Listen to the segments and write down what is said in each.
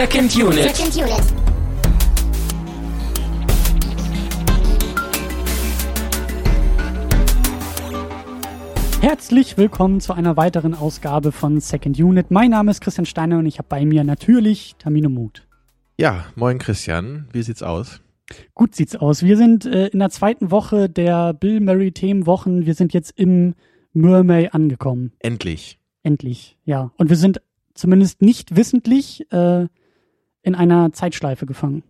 Second Unit. Second Unit. Herzlich willkommen zu einer weiteren Ausgabe von Second Unit. Mein Name ist Christian Steiner und ich habe bei mir natürlich Tamino Mut. Ja, moin Christian, wie sieht's aus? Gut sieht's aus. Wir sind äh, in der zweiten Woche der Bill Murray Themenwochen. Wir sind jetzt im Mermay angekommen. Endlich. Endlich, ja. Und wir sind zumindest nicht wissentlich äh, in einer Zeitschleife gefangen.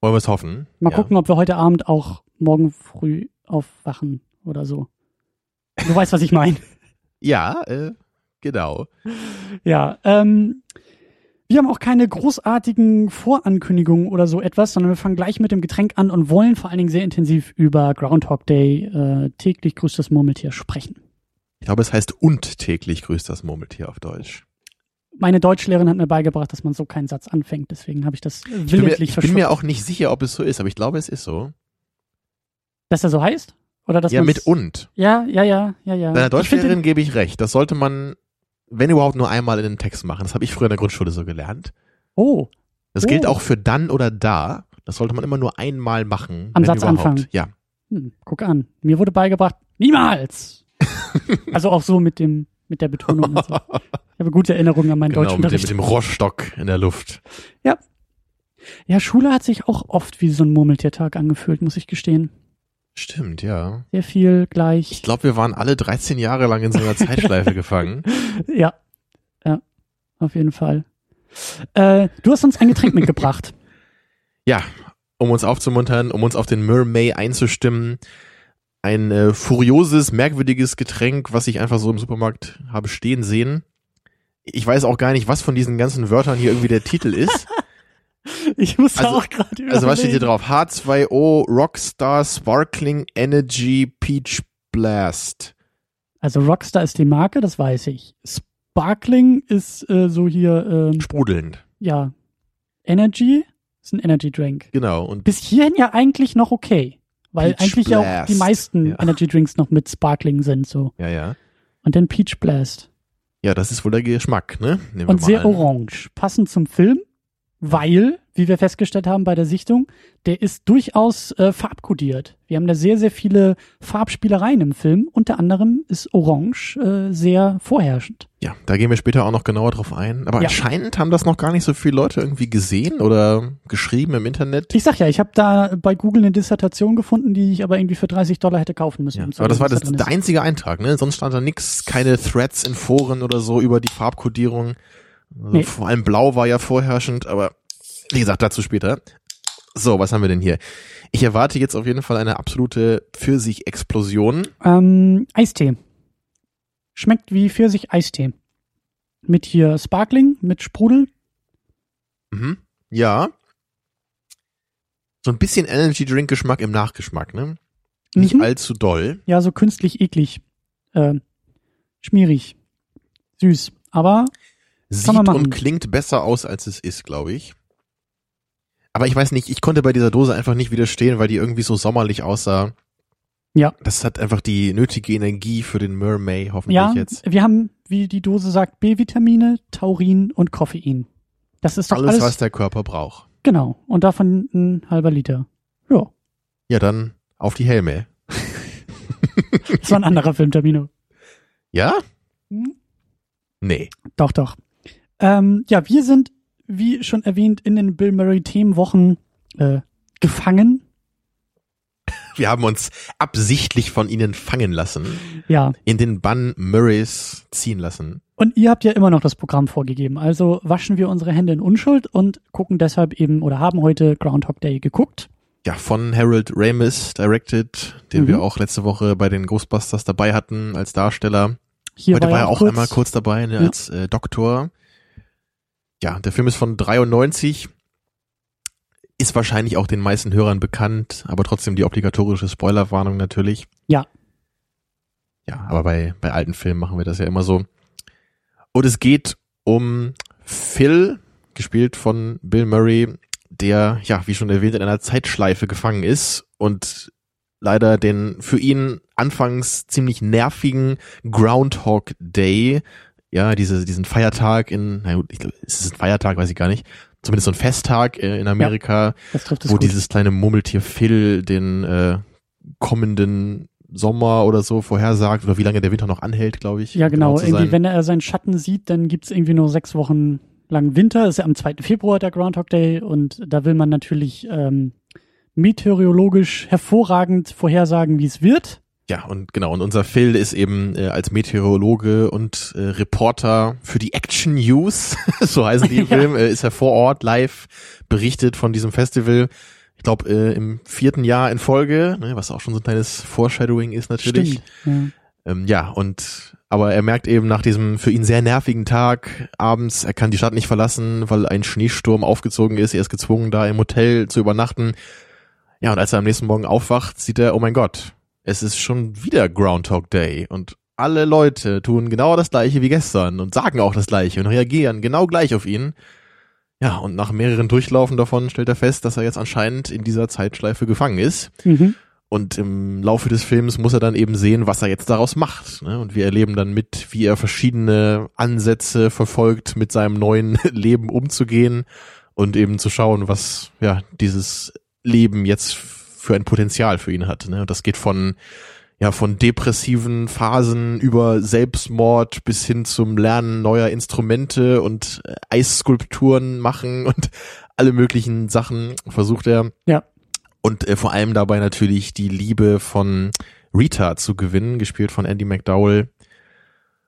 Wollen wir es hoffen? Mal ja. gucken, ob wir heute Abend auch morgen früh aufwachen oder so. Du weißt, was ich meine. Ja, äh, genau. Ja, ähm, wir haben auch keine großartigen Vorankündigungen oder so etwas, sondern wir fangen gleich mit dem Getränk an und wollen vor allen Dingen sehr intensiv über Groundhog Day, äh, täglich grüßt das Murmeltier, sprechen. Ich glaube, es heißt und täglich grüßt das Murmeltier auf Deutsch. Meine Deutschlehrerin hat mir beigebracht, dass man so keinen Satz anfängt, deswegen habe ich das Ich bin, mir, willentlich ich bin mir auch nicht sicher, ob es so ist, aber ich glaube, es ist so. Dass er so heißt? Oder dass ja, mit und. Ja, ja, ja, ja, ja. Deiner Deutschlehrerin gebe ich recht. Das sollte man, wenn überhaupt, nur einmal in den Text machen. Das habe ich früher in der Grundschule so gelernt. Oh, Das Oh. gilt auch für dann oder da. Das sollte man immer nur einmal machen. Am wenn Satz überhaupt. anfangen. Ja. hm, guck an. Mir wurde beigebracht, niemals! also auch so mit dem, mit der Betonung. Und so. Ich habe gute Erinnerungen an meinen Genau, mit dem, mit dem Rohrstock in der Luft. Ja, Schule hat sich auch oft wie so ein Murmeltiertag angefühlt, muss ich gestehen. Stimmt, ja. Sehr viel gleich. Ich glaube, wir waren alle 13 Jahre lang in so einer Zeitschleife gefangen. Ja, ja, auf jeden Fall. Äh, du hast uns ein Getränk mitgebracht. Ja, um uns aufzumuntern, um uns auf den Mermay einzustimmen. Ein äh, furioses, merkwürdiges Getränk, was ich einfach so im Supermarkt habe stehen sehen. Ich weiß auch gar nicht, was von diesen ganzen Wörtern hier irgendwie der Titel ist. Ich muss Also- auch gerade Also was steht hier überlegen. drauf? H2O Rockstar Sparkling Energy Peach Blast. Also Rockstar ist die Marke, das weiß ich. Sparkling ist äh, so hier, ähm, Sprudelnd. ja, Energy ist ein Energy Drink. Genau. Und Bis hierhin ja eigentlich noch okay. Weil Peach eigentlich ja auch Blast. die meisten Ja. Energy Drinks noch mit Sparkling sind, so. ja, ja. Und dann Peach Blast. Ja, das ist wohl der Geschmack, ne? Nehmen Und sehr an. orange. Passend zum Film, weil, wie wir festgestellt haben bei der Sichtung, der ist durchaus äh, farbkodiert. Wir haben da sehr, sehr viele Farbspielereien im Film. Unter anderem ist Orange äh, sehr vorherrschend. Ja, da gehen wir später auch noch genauer drauf ein. Aber Ja. anscheinend haben das noch gar nicht so viele Leute irgendwie gesehen oder geschrieben im Internet. Ich sag ja, ich habe da bei Google eine Dissertation gefunden, die ich aber irgendwie für 30 Dollar hätte kaufen müssen. Ja, aber das war das, der einzige Eintrag, ne? Sonst stand da nix, keine Threads in Foren oder so über die Farbkodierung. Also Nee. Vor allem Blau war ja vorherrschend, aber wie gesagt, dazu später. So, was haben wir denn hier? Ich erwarte jetzt auf jeden Fall eine absolute Pfirsich-Explosion. Ähm, Eistee. Schmeckt wie Pfirsich-Eistee. Mit hier Sparkling, mit Sprudel. Mhm. Ja. So ein bisschen Energy Drink Geschmack im Nachgeschmack, ne? Nicht Mhm. allzu doll. Ja, so künstlich eklig. Äh, schmierig. Süß. Aber Sieht und klingt besser aus, als es ist, glaube ich. Aber ich weiß nicht, ich konnte bei dieser Dose einfach nicht widerstehen, weil die irgendwie so sommerlich aussah. Ja. Das hat einfach die nötige Energie für den Mermay, hoffentlich ja, jetzt. wir haben, wie die Dose sagt, B-Vitamine, Taurin und Koffein. Das ist doch Alles, alles, was der Körper braucht. genau. Und davon ein halber Liter. Ja, Ja, dann auf die Helme. das war ein anderer Film, Termino. Ja? Hm? Nee. Doch, doch. Ähm, ja, wir sind, wie schon erwähnt, in den Bill Murray Themenwochen äh, gefangen. Wir haben uns absichtlich von ihnen fangen lassen, Ja. in den Bann Murrays ziehen lassen. Und ihr habt ja immer noch das Programm vorgegeben. Also waschen wir unsere Hände in Unschuld und gucken deshalb eben oder haben heute Groundhog Day geguckt. Ja, von Harold Ramis directed, den Mhm. wir auch letzte Woche bei den Ghostbusters dabei hatten als Darsteller. Hier Heute war er auch kurz- einmal kurz dabei ne, Ja. als äh, Doktor. Ja, der Film ist von 93. Ist wahrscheinlich auch den meisten Hörern bekannt, aber trotzdem die obligatorische Spoilerwarnung natürlich. Ja. Ja, aber bei, bei alten Filmen machen wir das ja immer so. Und es geht um Phil, gespielt von Bill Murray, der, ja, wie schon erwähnt, in einer Zeitschleife gefangen ist und leider den für ihn anfangs ziemlich nervigen Groundhog Day, ja, diese, diesen Feiertag in, na gut, ich glaube, ist es ein Feiertag, weiß ich gar nicht, zumindest so ein Festtag äh, in Amerika, es wo gut. dieses kleine Murmeltier Phil den äh, kommenden Sommer oder so vorhersagt oder wie lange der Winter noch anhält, glaube ich. ja, genau. zu irgendwie, wenn er seinen Schatten sieht, dann gibt's irgendwie nur sechs Wochen lang Winter. Ist ja am 2. Februar der Groundhog Day und da will man natürlich ähm, meteorologisch hervorragend vorhersagen, wie es wird. Ja, und genau, und unser Phil ist eben äh, als Meteorologe und äh, Reporter für die Action News, so heißen die im Ja. Film, äh, ist er vor Ort live berichtet von diesem Festival. Ich glaube, äh, im vierten Jahr in Folge, ne, was auch schon so ein kleines Foreshadowing ist natürlich. Stimmt. Ja. Ähm, ja, und aber er merkt eben nach diesem für ihn sehr nervigen Tag abends, er kann die Stadt nicht verlassen, weil ein Schneesturm aufgezogen ist. Er ist gezwungen, da im Hotel zu übernachten. Ja, und als er am nächsten Morgen aufwacht, sieht er, oh mein Gott, es ist schon wieder Groundhog Day und alle Leute tun genau das gleiche wie gestern und sagen auch das gleiche und reagieren genau gleich auf ihn. Ja, und nach mehreren Durchlaufen davon stellt er fest, dass er jetzt anscheinend in dieser Zeitschleife gefangen ist. Mhm. Und im Laufe des Films muss er dann eben sehen, was er jetzt daraus macht. Ne? Und wir erleben dann mit, wie er verschiedene Ansätze verfolgt, mit seinem neuen Leben umzugehen und eben zu schauen, was ja dieses Leben jetzt für ein Potenzial für ihn hat. Ne? Und das geht von ja von depressiven Phasen über Selbstmord bis hin zum Lernen neuer Instrumente und Eisskulpturen machen und alle möglichen Sachen versucht er Ja. und äh, vor allem dabei natürlich die Liebe von Rita zu gewinnen, gespielt von Andy McDowell.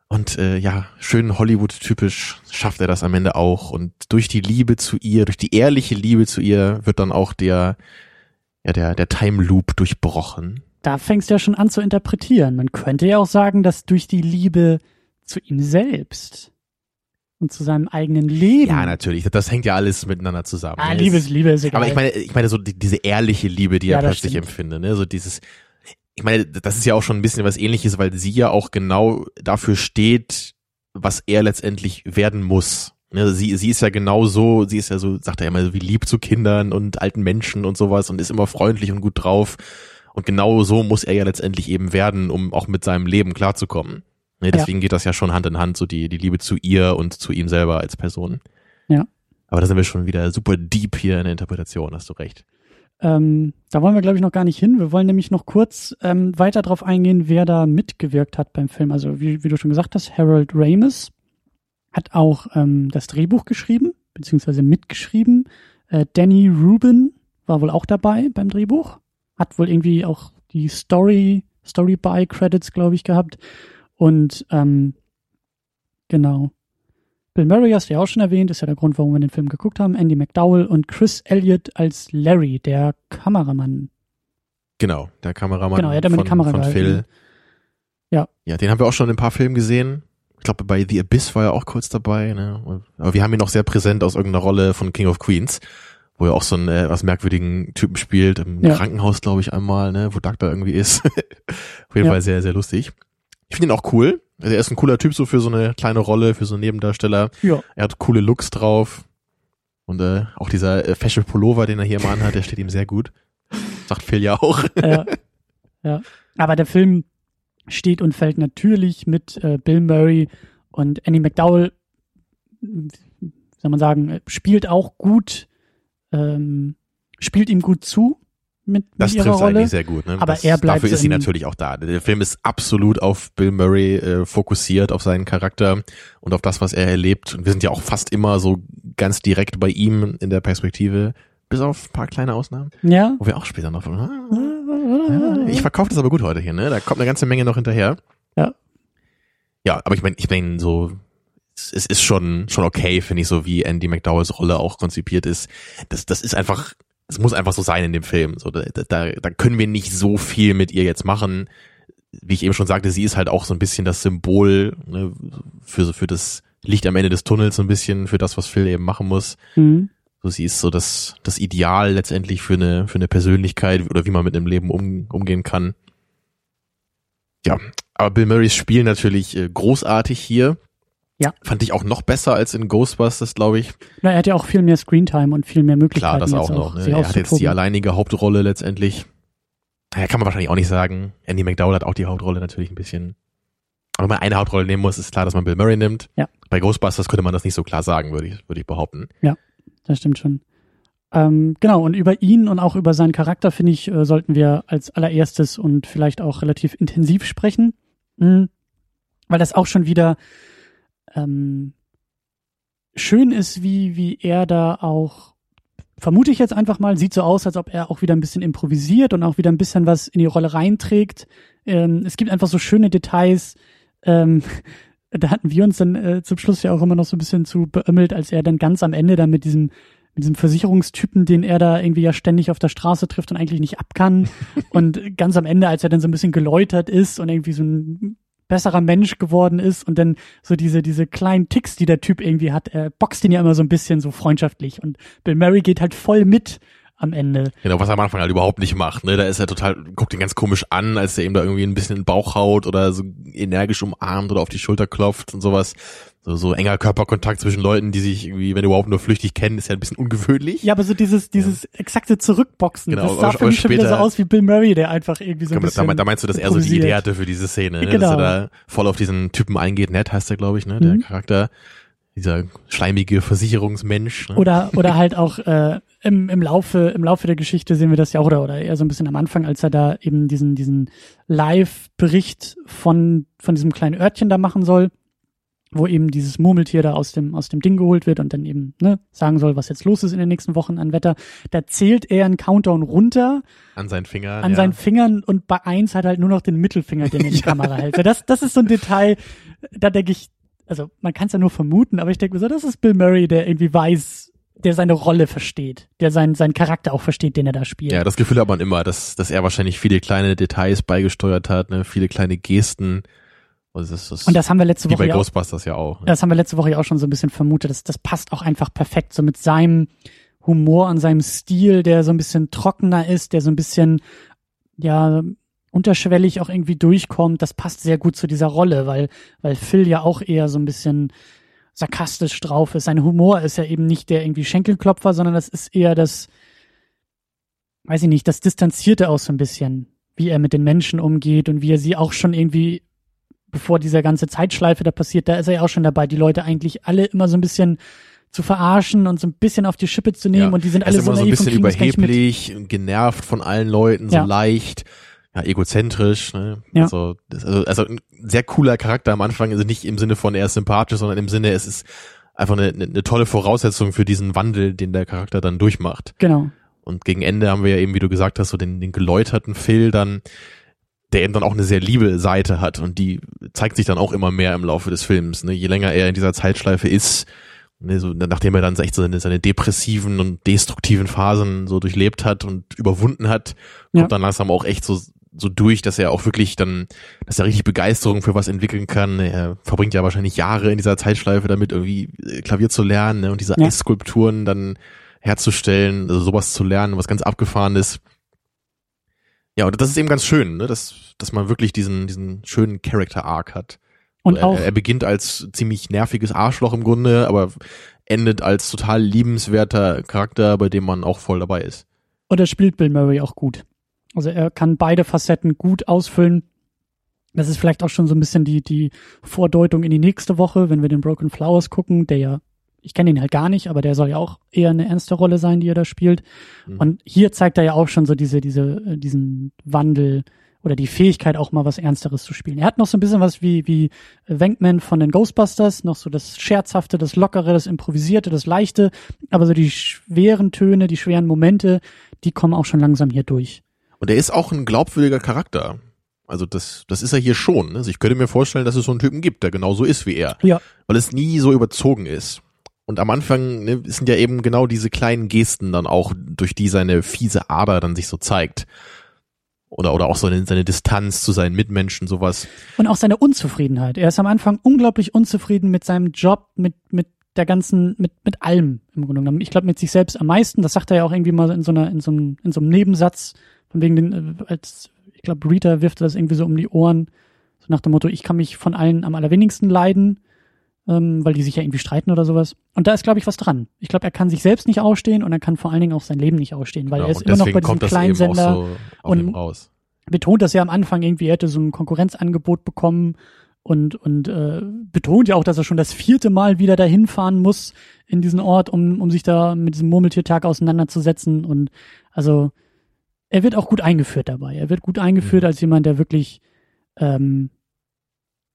Und äh, ja, schön Hollywood-typisch schafft er das am Ende auch. Und durch die Liebe zu ihr, durch die ehrliche Liebe zu ihr, wird dann auch der, ja, der, der Time Loop durchbrochen. Da fängst du ja schon an zu interpretieren. Man könnte ja auch sagen, dass durch die Liebe zu ihm selbst und zu seinem eigenen Leben. Ja, natürlich. Das hängt ja alles miteinander zusammen. Ah? Liebe ist Liebe, ist egal. Aber ich meine, ich meine so die, diese ehrliche Liebe, die Ja, er plötzlich stimmt. empfindet, ne? So dieses, ich meine, das ist ja auch schon ein bisschen was ähnliches, weil sie ja auch genau dafür steht, was er letztendlich werden muss. Ne? Sie, sie ist ja genau so, sie ist ja so, sagt er ja immer, so wie lieb zu Kindern und alten Menschen und sowas und ist immer freundlich und gut drauf. Und genau so muss er ja letztendlich eben werden, um auch mit seinem Leben klarzukommen. Ne? Deswegen geht das ja schon Hand in Hand, so die, die Liebe zu ihr und zu ihm selber als Person. Ja. Aber da sind wir schon wieder super deep hier in der Interpretation, hast du recht. Ähm, da wollen wir, glaube ich, noch gar nicht hin. Wir wollen nämlich noch kurz ähm, weiter darauf eingehen, wer da mitgewirkt hat beim Film. Also wie, wie du schon gesagt hast, Harold Ramis hat auch ähm, das Drehbuch geschrieben, beziehungsweise mitgeschrieben. Äh, Danny Rubin war wohl auch dabei beim Drehbuch. Hat wohl irgendwie auch die Story, Story-by-Credits, glaube ich, gehabt. Und ähm, genau. Bill Murray hast du ja auch schon erwähnt, ist ja der Grund, warum wir den Film geguckt haben. Andy McDowell und Chris Elliott als Larry, der Kameramann. Genau, der Kameramann Genau, er hat immer die von, Kamera von gehalten. Phil. Ja. Ja, den haben wir auch schon in ein paar Filmen gesehen. Ich glaube, bei The Abyss war er auch kurz dabei. Ne? Aber wir haben ihn noch sehr präsent aus irgendeiner Rolle von King of Queens, wo er auch so einen äh, was merkwürdigen Typen spielt. Im Ja. Krankenhaus, glaube ich, einmal, ne? wo Doug da irgendwie ist. Auf jeden Ja. Fall sehr, sehr lustig. Ich finde ihn auch cool. Also er ist ein cooler Typ so für so eine kleine Rolle, für so einen Nebendarsteller. Ja. Er hat coole Looks drauf. Und äh, auch dieser äh, Fashion Pullover, den er hier mal anhat, der steht ihm sehr gut. Sagt Phil ja auch. ja. ja. Aber der Film steht und fällt natürlich mit äh, Bill Murray und Andy McDowell, soll man sagen, äh, spielt auch gut, ähm, spielt ihm gut zu mit, Das mit trifft Rolle. eigentlich sehr gut. Ne? Aber das, er bleibt dafür ist sie natürlich auch da. Der Film ist absolut auf Bill Murray äh, fokussiert, auf seinen Charakter und auf das, was er erlebt. Und wir sind ja auch fast immer so ganz direkt bei ihm in der Perspektive, bis auf ein paar kleine Ausnahmen, Ja. wo wir auch später noch von. Ja, ich verkaufe das aber gut heute hier, ne? Da kommt eine ganze Menge noch hinterher. Ja. Ja, aber ich meine, ich meine so, es, es ist schon schon okay, finde ich, so wie Andy McDowells Rolle auch konzipiert ist. Das das ist einfach, es muss einfach so sein in dem Film. So, da, da, da können wir nicht so viel mit ihr jetzt machen. Wie ich eben schon sagte, sie ist halt auch so ein bisschen das Symbol ne, für für das Licht am Ende des Tunnels, so ein bisschen für das, was Phil eben machen muss. Mhm. So, sie ist so das, das Ideal letztendlich für eine, für eine Persönlichkeit oder wie man mit einem Leben um, umgehen kann. Ja, aber Bill Murrays Spiel natürlich äh, großartig hier. Ja. Fand ich auch noch besser als in Ghostbusters, glaube ich. Na, er hat ja auch viel mehr Screentime und viel mehr Möglichkeiten. Klar, das auch noch. Ne? sich Er hat jetzt die alleinige Hauptrolle letztendlich. Naja, kann man wahrscheinlich auch nicht sagen. Andy McDowell hat auch die Hauptrolle natürlich ein bisschen. Aber wenn man eine Hauptrolle nehmen muss, ist klar, dass man Bill Murray nimmt. Ja. Bei Ghostbusters könnte man das nicht so klar sagen, würde ich, würde ich behaupten. Das stimmt schon. Ähm, genau, und über ihn und auch über seinen Charakter, finde ich, äh, sollten wir als allererstes und vielleicht auch relativ intensiv sprechen. Mhm. Weil das auch schon wieder ähm, schön ist, wie, wie er da auch, vermute ich jetzt einfach mal, sieht so aus, als ob er auch wieder ein bisschen improvisiert und auch wieder ein bisschen was in die Rolle reinträgt. Ähm, es gibt einfach so schöne Details. Ähm, da hatten wir uns dann äh, zum Schluss ja auch immer noch so ein bisschen zu beömmelt, als er dann ganz am Ende dann mit diesem mit diesem Versicherungstypen, den er da irgendwie ja ständig auf der Straße trifft und eigentlich nicht ab kann. und ganz am Ende, als er dann so ein bisschen geläutert ist und irgendwie so ein besserer Mensch geworden ist und dann so diese, diese kleinen Ticks, die der Typ irgendwie hat, er boxt ihn ja immer so ein bisschen so freundschaftlich und Bill Murray geht halt voll mit am Ende. Genau, was er am Anfang halt überhaupt nicht macht, ne? Da ist er total, guckt ihn ganz komisch an, als er ihm da irgendwie ein bisschen in den Bauch haut oder so energisch umarmt oder auf die Schulter klopft und sowas. So, so enger Körperkontakt zwischen Leuten, die sich irgendwie, wenn überhaupt nur flüchtig kennen, ist ja ein bisschen ungewöhnlich. Ja, aber so dieses, dieses ja. exakte Zurückboxen, genau, das sah für mich schon wieder so aus wie Bill Murray, der einfach irgendwie so ein bisschen da, da meinst du, dass er so die Idee hatte für diese Szene, ne? Genau. dass er da voll auf diesen Typen eingeht. Ned heißt er, glaube ich, ne? Der mhm. Charakter dieser schleimige Versicherungsmensch. Ne? Oder oder halt auch äh, im, im Laufe im Laufe der Geschichte sehen wir das ja auch oder oder eher so ein bisschen am Anfang, als er da eben diesen diesen Live-Bericht von von diesem kleinen Örtchen da machen soll wo eben dieses Murmeltier da aus dem, aus dem Ding geholt wird und dann eben ne, sagen soll, was jetzt los ist in den nächsten Wochen an Wetter. Da zählt er einen Countdown runter. An seinen Fingern. An ja. seinen Fingern und bei eins hat halt nur noch den Mittelfinger, den er in die. Kamera hält. Das, das ist so ein Detail, da denke ich, also man kann es ja nur vermuten, aber ich denke mir so, das ist Bill Murray, der irgendwie weiß, der seine Rolle versteht, der seinen, seinen Charakter auch versteht, den er da spielt. Ja, das Gefühl hat man immer, dass, dass er wahrscheinlich viele kleine Details beigesteuert hat, ne, viele kleine Gesten also das ist, und das haben wir letzte Woche wie bei Ghostbusters ja auch. Ne? Das haben wir letzte Woche ja auch schon so ein bisschen vermutet. Das, das passt auch einfach perfekt so mit seinem Humor und seinem Stil, der so ein bisschen trockener ist, der so ein bisschen ja unterschwellig auch irgendwie durchkommt. Das passt sehr gut zu dieser Rolle, weil weil Phil ja auch eher so ein bisschen sarkastisch drauf ist. Sein Humor ist ja eben nicht der irgendwie Schenkelklopfer, sondern das ist eher das, weiß ich nicht, das Distanzierte auch so ein bisschen, wie er mit den Menschen umgeht und wie er sie auch schon irgendwie bevor dieser ganze Zeitschleife da passiert, da ist er ja auch schon dabei, die Leute eigentlich alle immer so ein bisschen zu verarschen und so ein bisschen auf die Schippe zu nehmen ja. und die sind alle so, so ein bisschen überheblich, genervt von allen Leuten, so ja. leicht, ja, egozentrisch, ne? Ja. Also, also, also ein sehr cooler Charakter am Anfang, also nicht im Sinne von er ist sympathisch, sondern im Sinne, es ist einfach eine, eine tolle Voraussetzung für diesen Wandel, den der Charakter dann durchmacht. Genau. Und gegen Ende haben wir ja eben, wie du gesagt hast, so den, den geläuterten Phil dann, der eben dann auch eine sehr liebe Seite hat und die zeigt sich dann auch immer mehr im Laufe des Films. Ne? Je länger er in dieser Zeitschleife ist, ne, so, nachdem er dann echt so seine, seine depressiven und destruktiven Phasen so durchlebt hat und überwunden hat, kommt ja. dann langsam auch echt so so durch, dass er auch wirklich dann, dass er richtig Begeisterung für was entwickeln kann. Er verbringt ja wahrscheinlich Jahre in dieser Zeitschleife damit irgendwie äh, Klavier zu lernen ne, und diese ja. Eisskulpturen dann herzustellen, also sowas zu lernen, was ganz abgefahren ist. Ja, und das ist eben ganz schön, ne? dass, dass man wirklich diesen, diesen schönen Character-Arc hat. Und auch, er, er beginnt als ziemlich nerviges Arschloch im Grunde, aber endet als total liebenswerter Charakter, bei dem man auch voll dabei ist. Und er spielt Bill Murray auch gut. Also er kann beide Facetten gut ausfüllen. Das ist vielleicht auch schon so ein bisschen die, die Vordeutung in die nächste Woche, wenn wir den Broken Flowers gucken, der ja ich kenne ihn halt gar nicht, aber der soll ja auch eher eine ernste Rolle sein, die er da spielt. Mhm. Und hier zeigt er ja auch schon so diese, diese, äh, diesen Wandel oder die Fähigkeit auch mal was Ernsteres zu spielen. Er hat noch so ein bisschen was wie, wie Wankman von den Ghostbusters, noch so das Scherzhafte, das Lockere, das Improvisierte, das Leichte, aber so die schweren Töne, die schweren Momente, die kommen auch schon langsam hier durch. Und er ist auch ein glaubwürdiger Charakter. Also das, das ist er hier schon. Also ich könnte mir vorstellen, dass es so einen Typen gibt, der genauso ist wie er. Ja. Weil es nie so überzogen ist. Und am Anfang ne, sind ja eben genau diese kleinen Gesten dann auch, durch die seine fiese Ader dann sich so zeigt. Oder, oder auch so eine, seine Distanz zu seinen Mitmenschen, sowas. Und auch seine Unzufriedenheit. Er ist am Anfang unglaublich unzufrieden mit seinem Job, mit, mit der ganzen, mit, mit allem im Grunde genommen. Ich glaube mit sich selbst am meisten. Das sagt er ja auch irgendwie mal in so einer, in so einem, in so einem Nebensatz. Von wegen den, äh, als, ich glaube, Rita wirft das irgendwie so um die Ohren. So nach dem Motto, ich kann mich von allen am allerwenigsten leiden ähm, weil die sich ja irgendwie streiten oder sowas. Und da ist, glaube ich, was dran. Ich glaube, er kann sich selbst nicht ausstehen und er kann vor allen Dingen auch sein Leben nicht ausstehen, weil ja, er ist immer noch bei diesem kleinen Sender so und betont das ja am Anfang irgendwie, er hätte so ein Konkurrenzangebot bekommen und, und äh, betont ja auch, dass er schon das vierte Mal wieder dahin fahren muss in diesen Ort, um, um sich da mit diesem Murmeltiertag auseinanderzusetzen. Und also er wird auch gut eingeführt dabei. Er wird gut eingeführt Mhm. als jemand, der wirklich ähm,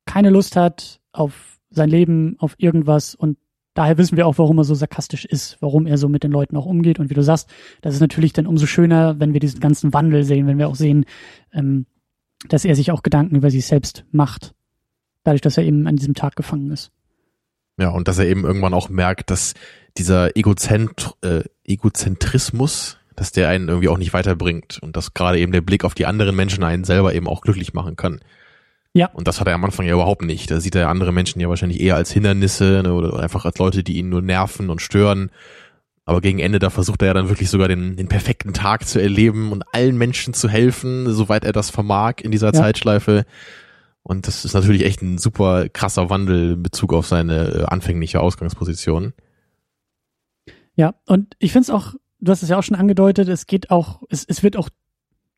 keine Lust hat auf sein Leben, auf irgendwas und daher wissen wir auch, warum er so sarkastisch ist, warum er so mit den Leuten auch umgeht. Und wie du sagst, das ist natürlich dann umso schöner, wenn wir diesen ganzen Wandel sehen, wenn wir auch sehen, ähm, dass er sich auch Gedanken über sich selbst macht. Dadurch, dass er eben an diesem Tag gefangen ist. Ja, und dass er eben irgendwann auch merkt, dass dieser Egozent, äh, Egozentrismus, dass der einen irgendwie auch nicht weiterbringt und dass gerade eben der Blick auf die anderen Menschen einen selber eben auch glücklich machen kann. Ja. Und das hat er am Anfang ja überhaupt nicht. Da sieht er andere Menschen ja wahrscheinlich eher als Hindernisse ne, oder einfach als Leute, die ihn nur nerven und stören. Aber gegen Ende, da versucht er ja dann wirklich sogar den, den perfekten Tag zu erleben und allen Menschen zu helfen, soweit er das vermag in dieser Ja. Zeitschleife. Und das ist natürlich echt ein super krasser Wandel in Bezug auf seine äh, anfängliche Ausgangsposition. Ja, und ich finde es auch, du hast es ja auch schon angedeutet, es geht auch, es, es wird auch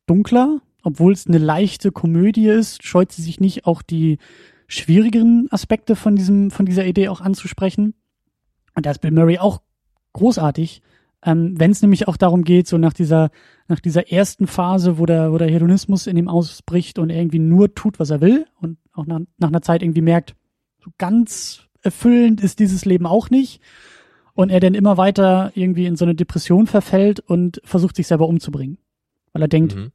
dunkler, obwohl es eine leichte Komödie ist, scheut sie sich nicht auch die schwierigeren Aspekte von diesem, von dieser Idee auch anzusprechen. Und da ist Bill Murray auch großartig, ähm, wenn es nämlich auch darum geht, so nach dieser, nach dieser ersten Phase, wo der, wo der Hedonismus in ihm ausbricht und er irgendwie nur tut, was er will und auch nach, nach einer Zeit irgendwie merkt, so ganz erfüllend ist dieses Leben auch nicht und er dann immer weiter irgendwie in so eine Depression verfällt und versucht sich selber umzubringen. Weil er denkt, Mhm.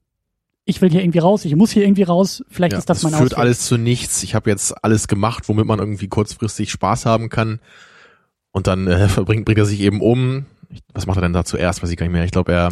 ich will hier irgendwie raus, ich muss hier irgendwie raus, vielleicht Ja, ist das mein führt Ausweg. alles zu nichts. Ich habe jetzt alles gemacht, womit man irgendwie kurzfristig Spaß haben kann. Und dann äh, bringt, bringt er sich eben um. Ich- Was macht er denn da zuerst? Weiß ich gar nicht mehr. Ich glaube, er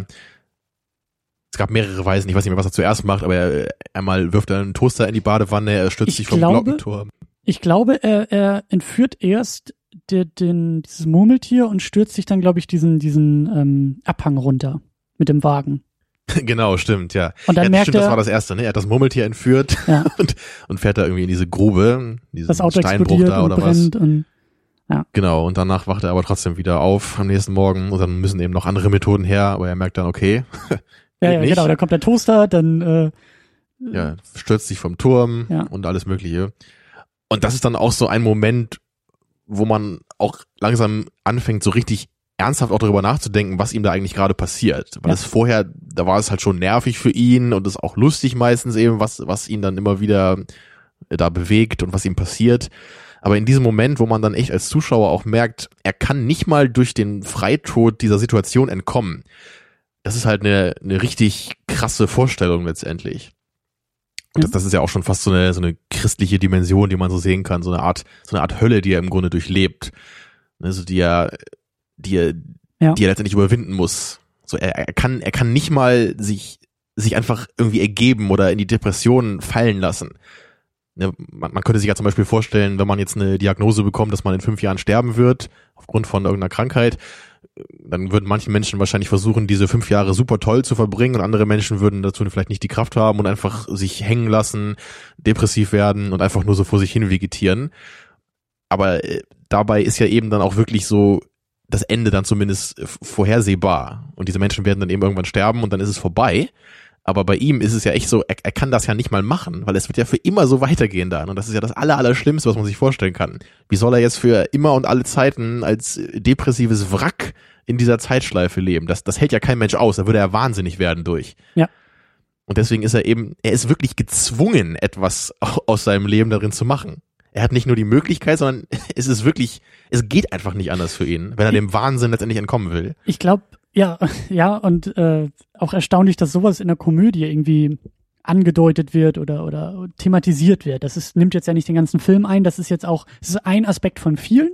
es gab mehrere Weisen. Ich weiß nicht mehr, was er zuerst macht, aber er, einmal wirft er einen Toaster in die Badewanne, er stürzt Ich sich vom glaube- Glockenturm. Ich glaube, er, er entführt erst der, den, dieses Murmeltier und stürzt sich dann, glaube ich, diesen, diesen ähm, Abhang runter mit dem Wagen. genau, stimmt, ja. Und dann ja, merkt stimmt, das war er, das erste, ne? Er hat das Murmeltier entführt ja, und, und fährt da irgendwie in diese Grube, diesen das Auto Steinbruch da und oder was. und Genau, und danach wacht er aber trotzdem wieder auf am nächsten Morgen und dann müssen eben noch andere Methoden her, aber er merkt dann, okay, ja, ja, nicht. genau, da kommt der Toaster, dann äh, ja, stürzt sich vom Turm Ja. und alles Mögliche. Und das ist dann auch so ein Moment, wo man auch langsam anfängt, so richtig ernsthaft auch darüber nachzudenken, was ihm da eigentlich gerade passiert. Weil Ja. es vorher, da war es halt schon nervig für ihn und es ist auch lustig meistens eben, was, was ihn dann immer wieder äh, da bewegt und was ihm passiert. Aber in diesem Moment, wo man dann echt als Zuschauer auch merkt, er kann nicht mal durch den Freitod dieser Situation entkommen. Das ist halt eine, eine richtig krasse Vorstellung letztendlich. Und das, das ist ja auch schon fast so eine, so eine christliche Dimension, die man so sehen kann, so eine Art, so eine Art Hölle, die er im Grunde durchlebt. Also die er, die er, Ja. die er letztendlich überwinden muss. So er, er kann, er kann nicht mal sich, sich einfach irgendwie ergeben oder in die Depression fallen lassen. Ne, man, man könnte sich ja zum Beispiel vorstellen, wenn man jetzt eine Diagnose bekommt, dass man in fünf Jahren sterben wird, aufgrund von irgendeiner Krankheit, dann würden manche Menschen wahrscheinlich versuchen, diese fünf Jahre super toll zu verbringen und andere Menschen würden dazu vielleicht nicht die Kraft haben und einfach sich hängen lassen, depressiv werden und einfach nur so vor sich hin vegetieren. Aber äh, dabei ist ja eben dann auch wirklich so das Ende dann zumindest äh, vorhersehbar. Und diese Menschen werden dann eben irgendwann sterben und dann ist es vorbei. Aber bei ihm ist es ja echt so, er, er kann das ja nicht mal machen, weil es wird ja für immer so weitergehen dann. Und das ist ja das aller, Allerschlimmste, was man sich vorstellen kann. Wie soll er jetzt für immer und alle Zeiten als depressives Wrack in dieser Zeitschleife leben? Das, das hält ja kein Mensch aus. Da würde er wahnsinnig werden durch. Ja. Und deswegen ist er eben, er ist wirklich gezwungen, etwas aus seinem Leben darin zu machen. Er hat nicht nur die Möglichkeit, sondern es ist wirklich, es geht einfach nicht anders für ihn, wenn er dem Wahnsinn letztendlich entkommen will. ich glaube, ja, ja, und äh, auch erstaunlich, dass sowas in der Komödie irgendwie angedeutet wird oder oder thematisiert wird. Das ist, nimmt jetzt ja nicht den ganzen Film ein, das ist jetzt auch, es ist ein Aspekt von vielen,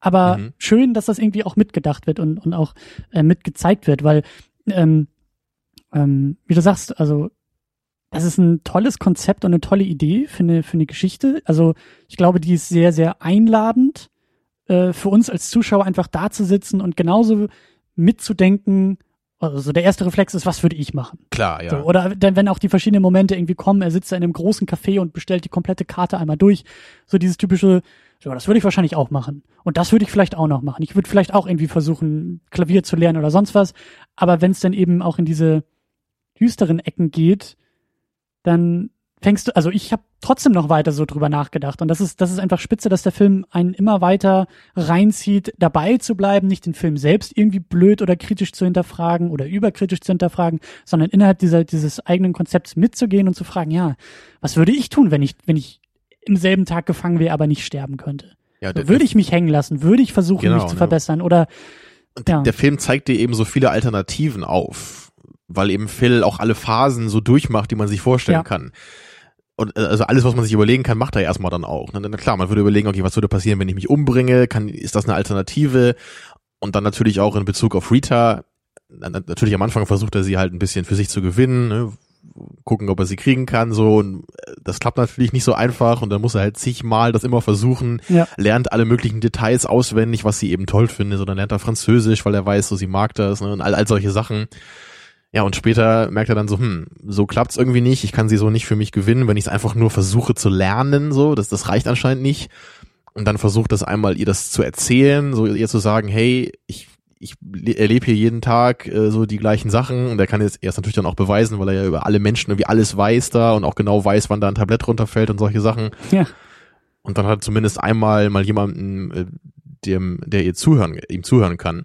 aber Mhm. schön, dass das irgendwie auch mitgedacht wird und, und auch äh, mitgezeigt wird, weil, ähm, ähm, wie du sagst, also das ist ein tolles Konzept und eine tolle Idee für eine, für eine Geschichte. Also ich glaube, die ist sehr, sehr einladend äh, für uns als Zuschauer einfach da zu sitzen und genauso mitzudenken. Also der erste Reflex ist, was würde ich machen? Klar, ja. So, oder dann, wenn auch die verschiedenen Momente irgendwie kommen, er sitzt da in einem großen Café und bestellt die komplette Karte einmal durch. So dieses typische, so, das würde ich wahrscheinlich auch machen. Und das würde ich vielleicht auch noch machen. Ich würde vielleicht auch irgendwie versuchen, Klavier zu lernen oder sonst was. Aber wenn es dann eben auch in diese düsteren Ecken geht, dann fängst du, also ich habe trotzdem noch weiter so drüber nachgedacht und das ist das ist einfach spitze, dass der Film einen immer weiter reinzieht, dabei zu bleiben, nicht den Film selbst irgendwie blöd oder kritisch zu hinterfragen oder überkritisch zu hinterfragen, sondern innerhalb dieser dieses eigenen Konzepts mitzugehen und zu fragen, ja, was würde ich tun, wenn ich wenn ich im selben Tag gefangen wäre, aber nicht sterben könnte? Ja, der, würde ich mich hängen lassen? Würde ich versuchen, Genau, mich zu ja. verbessern? Oder Und Ja. der Film zeigt dir eben so viele Alternativen auf, weil eben Phil auch alle Phasen so durchmacht, die man sich vorstellen Ja. kann. Und äh, also alles, was man sich überlegen kann, macht er erstmal dann auch. Ne? Na klar, man würde überlegen, okay, was würde passieren, wenn ich mich umbringe? Kann, ist das eine Alternative? Und dann natürlich auch in Bezug auf Rita, na- na- natürlich am Anfang versucht er sie halt ein bisschen für sich zu gewinnen, ne? gucken, ob er sie kriegen kann, so. Und äh, das klappt natürlich nicht so einfach und dann muss er halt zigmal das immer versuchen ja, lernt alle möglichen Details auswendig, was sie eben toll findet, so dann lernt er Französisch, weil er weiß, so sie mag das ne, und all, all solche Sachen. Ja, und später merkt er dann so, hm, so klappt's irgendwie nicht, ich kann sie so nicht für mich gewinnen, wenn ich es einfach nur versuche zu lernen, so, das, das reicht anscheinend nicht. Und dann versucht das einmal ihr das zu erzählen, so ihr zu sagen, hey, ich ich le- erlebe hier jeden Tag äh, so die gleichen Sachen und er kann jetzt erst natürlich dann auch beweisen, weil er ja über alle Menschen irgendwie alles weiß da und auch genau weiß, wann da ein Tablett runterfällt und solche Sachen. ja, Und dann hat er zumindest einmal mal jemanden, äh, dem, der ihr zuhören, ihm zuhören kann.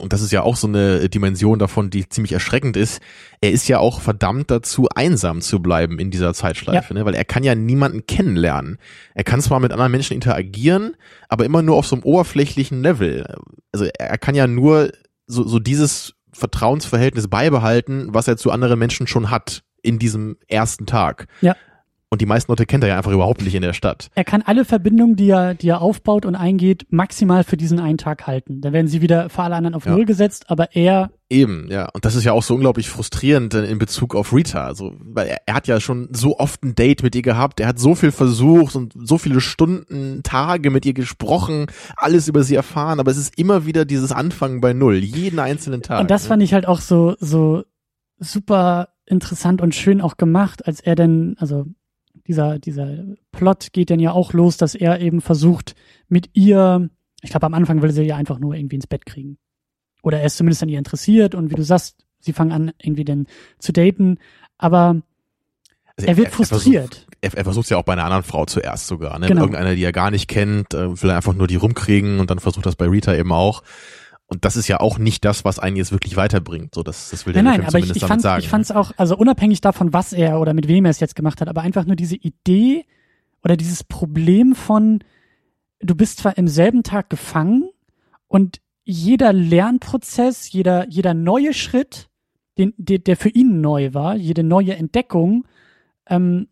Und das ist ja auch so eine Dimension davon, die ziemlich erschreckend ist. Er ist ja auch verdammt dazu, einsam zu bleiben in dieser Zeitschleife, ne? weil er kann ja niemanden kennenlernen. Er kann zwar mit anderen Menschen interagieren, aber immer nur auf so einem oberflächlichen Level. Also er er kann ja nur so, so dieses Vertrauensverhältnis beibehalten, was er zu anderen Menschen schon hat in diesem ersten Tag. Ja. Und die meisten Leute kennt er ja einfach überhaupt nicht in der Stadt. er kann alle Verbindungen, die er, die er aufbaut und eingeht, maximal für diesen einen Tag halten. Dann werden sie wieder für alle anderen auf Ja. Null gesetzt, aber er, Eben, ja. Und das ist ja auch so unglaublich frustrierend äh, in Bezug auf Rita. Also, weil er, er hat ja schon so oft ein Date mit ihr gehabt, er hat so viel versucht und so viele Stunden, Tage mit ihr gesprochen, alles über sie erfahren, aber es ist immer wieder dieses Anfangen bei Null, jeden einzelnen Tag. und das ne? fand ich halt auch so, so super interessant und schön auch gemacht, als er denn, also dieser, dieser Plot geht dann ja auch los, dass er eben versucht, mit ihr, ich glaube, am Anfang will sie ja einfach nur irgendwie ins Bett kriegen. Oder er ist zumindest an ihr interessiert und wie du sagst, sie fangen an, irgendwie dann zu daten, aber Also er wird versucht- frustriert. Er, er versucht ja auch bei einer anderen Frau zuerst sogar, ne? Genau. Irgendeiner, die er gar nicht kennt, äh, will er einfach nur die rumkriegen und dann versucht das bei Rita eben auch. Und das ist ja auch nicht das, was einen jetzt wirklich weiterbringt. So, das, das will der Nein, nein, aber ich, ich damit fand sagen. ich fand's auch, also unabhängig davon, was er oder mit wem er es jetzt gemacht hat, aber einfach nur diese Idee oder dieses Problem von, du bist zwar im selben Tag gefangen und jeder Lernprozess, jeder, jeder neue Schritt, den, der, der für ihn neu war, jede neue Entdeckung, ähm,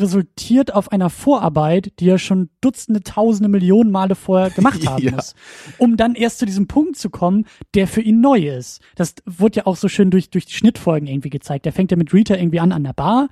resultiert auf einer Vorarbeit, die er schon Dutzende, Tausende, Millionen Male vorher gemacht haben Ja. muss, um dann erst zu diesem Punkt zu kommen, der für ihn neu ist. Das wurde ja auch so schön durch, durch die Schnittfolgen irgendwie gezeigt. Der fängt ja mit Rita irgendwie an an der Bar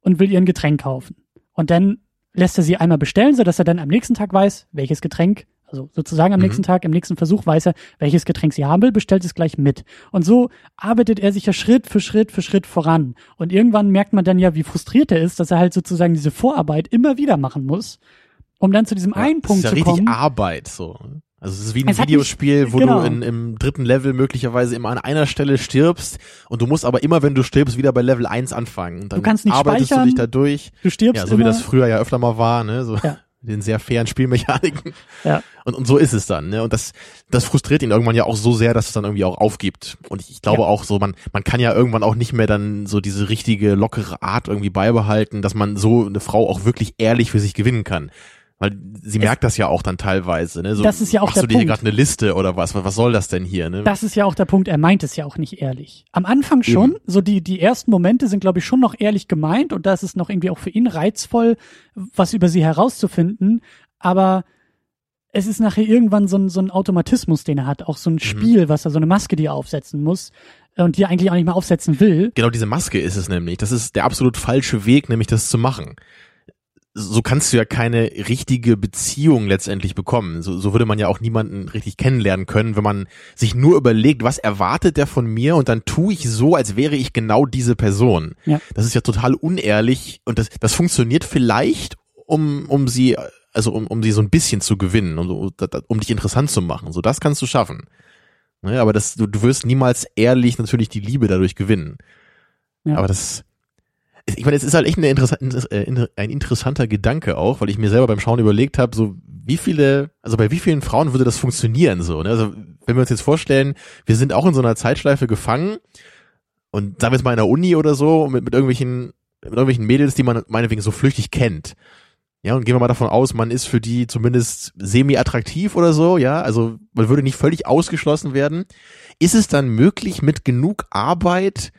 und will ihr ein Getränk kaufen. Und dann lässt er sie einmal bestellen, sodass er dann am nächsten Tag weiß, welches Getränk, also sozusagen am Mhm. nächsten Tag, im nächsten Versuch weiß er, welches Getränk sie haben will, bestellt es gleich mit. Und so arbeitet er sich ja Schritt für Schritt für Schritt voran. Und irgendwann merkt man dann ja, wie frustriert er ist, dass er halt sozusagen diese Vorarbeit immer wieder machen muss, um dann zu diesem Ja, einen das Punkt ist ja zu richtig kommen. Arbeit so. Also es ist wie ein Es Videospiel, mich- wo genau. du in, im dritten Level möglicherweise immer an einer Stelle stirbst und du musst aber immer, wenn du stirbst, wieder bei Level 1 anfangen. Und dann Du kannst nicht arbeitest speichern. du dich da durch. Du stirbst Ja, so immer. wie das früher ja öfter mal war, ne? So Ja. Den sehr fairen Spielmechaniken. Ja. Und, und so ist es dann, ne? Und das, das frustriert ihn irgendwann ja auch so sehr, dass es dann irgendwie auch aufgibt. Und ich, ich glaube Ja. auch so, man, man kann ja irgendwann auch nicht mehr dann so diese richtige, lockere Art irgendwie beibehalten, dass man so eine Frau auch wirklich ehrlich für sich gewinnen kann. Weil sie merkt das ja auch dann teilweise, ne? So, Das ist ja auch machst der du dir Punkt. gerade eine Liste oder was? Was soll das denn hier, ne? Das ist ja auch der Punkt, er meint es ja auch nicht ehrlich. Am Anfang schon, Eben. so die, die ersten Momente sind, glaube ich, schon noch ehrlich gemeint und da ist es noch irgendwie auch für ihn reizvoll, was über sie herauszufinden, aber es ist nachher irgendwann so ein, so ein Automatismus, den er hat, auch so Mhm. ein Spiel, was er, so eine Maske, die er aufsetzen muss und die er eigentlich auch nicht mehr aufsetzen will. Genau diese Maske ist es nämlich. Das ist der absolut falsche Weg, nämlich das zu machen. So kannst du ja keine richtige Beziehung letztendlich bekommen. So, so würde man ja auch niemanden richtig kennenlernen können, wenn man sich nur überlegt, was erwartet der von mir und dann tue ich so, als wäre ich genau diese Person. Ja. Das ist ja total unehrlich und das, das funktioniert vielleicht, um, um sie, also um, um sie so ein bisschen zu gewinnen, um, um, um dich interessant zu machen. So, das kannst du schaffen. Ne, aber das, du, du wirst niemals ehrlich natürlich die Liebe dadurch gewinnen. Ja. Aber das, ich meine, es ist halt echt eine äh, ein interessanter Gedanke auch, weil ich mir selber beim Schauen überlegt habe, so wie viele, also bei wie vielen Frauen würde das funktionieren so, ne? Also wenn wir uns jetzt vorstellen, wir sind auch in so einer Zeitschleife gefangen und sagen wir jetzt mal in der Uni oder so mit, mit irgendwelchen mit irgendwelchen Mädels, die man meinetwegen so flüchtig kennt. Ja, und gehen wir mal davon aus, man ist für die zumindest semi-attraktiv oder so, ja, also man würde nicht völlig ausgeschlossen werden. Ist es dann möglich, mit genug Arbeit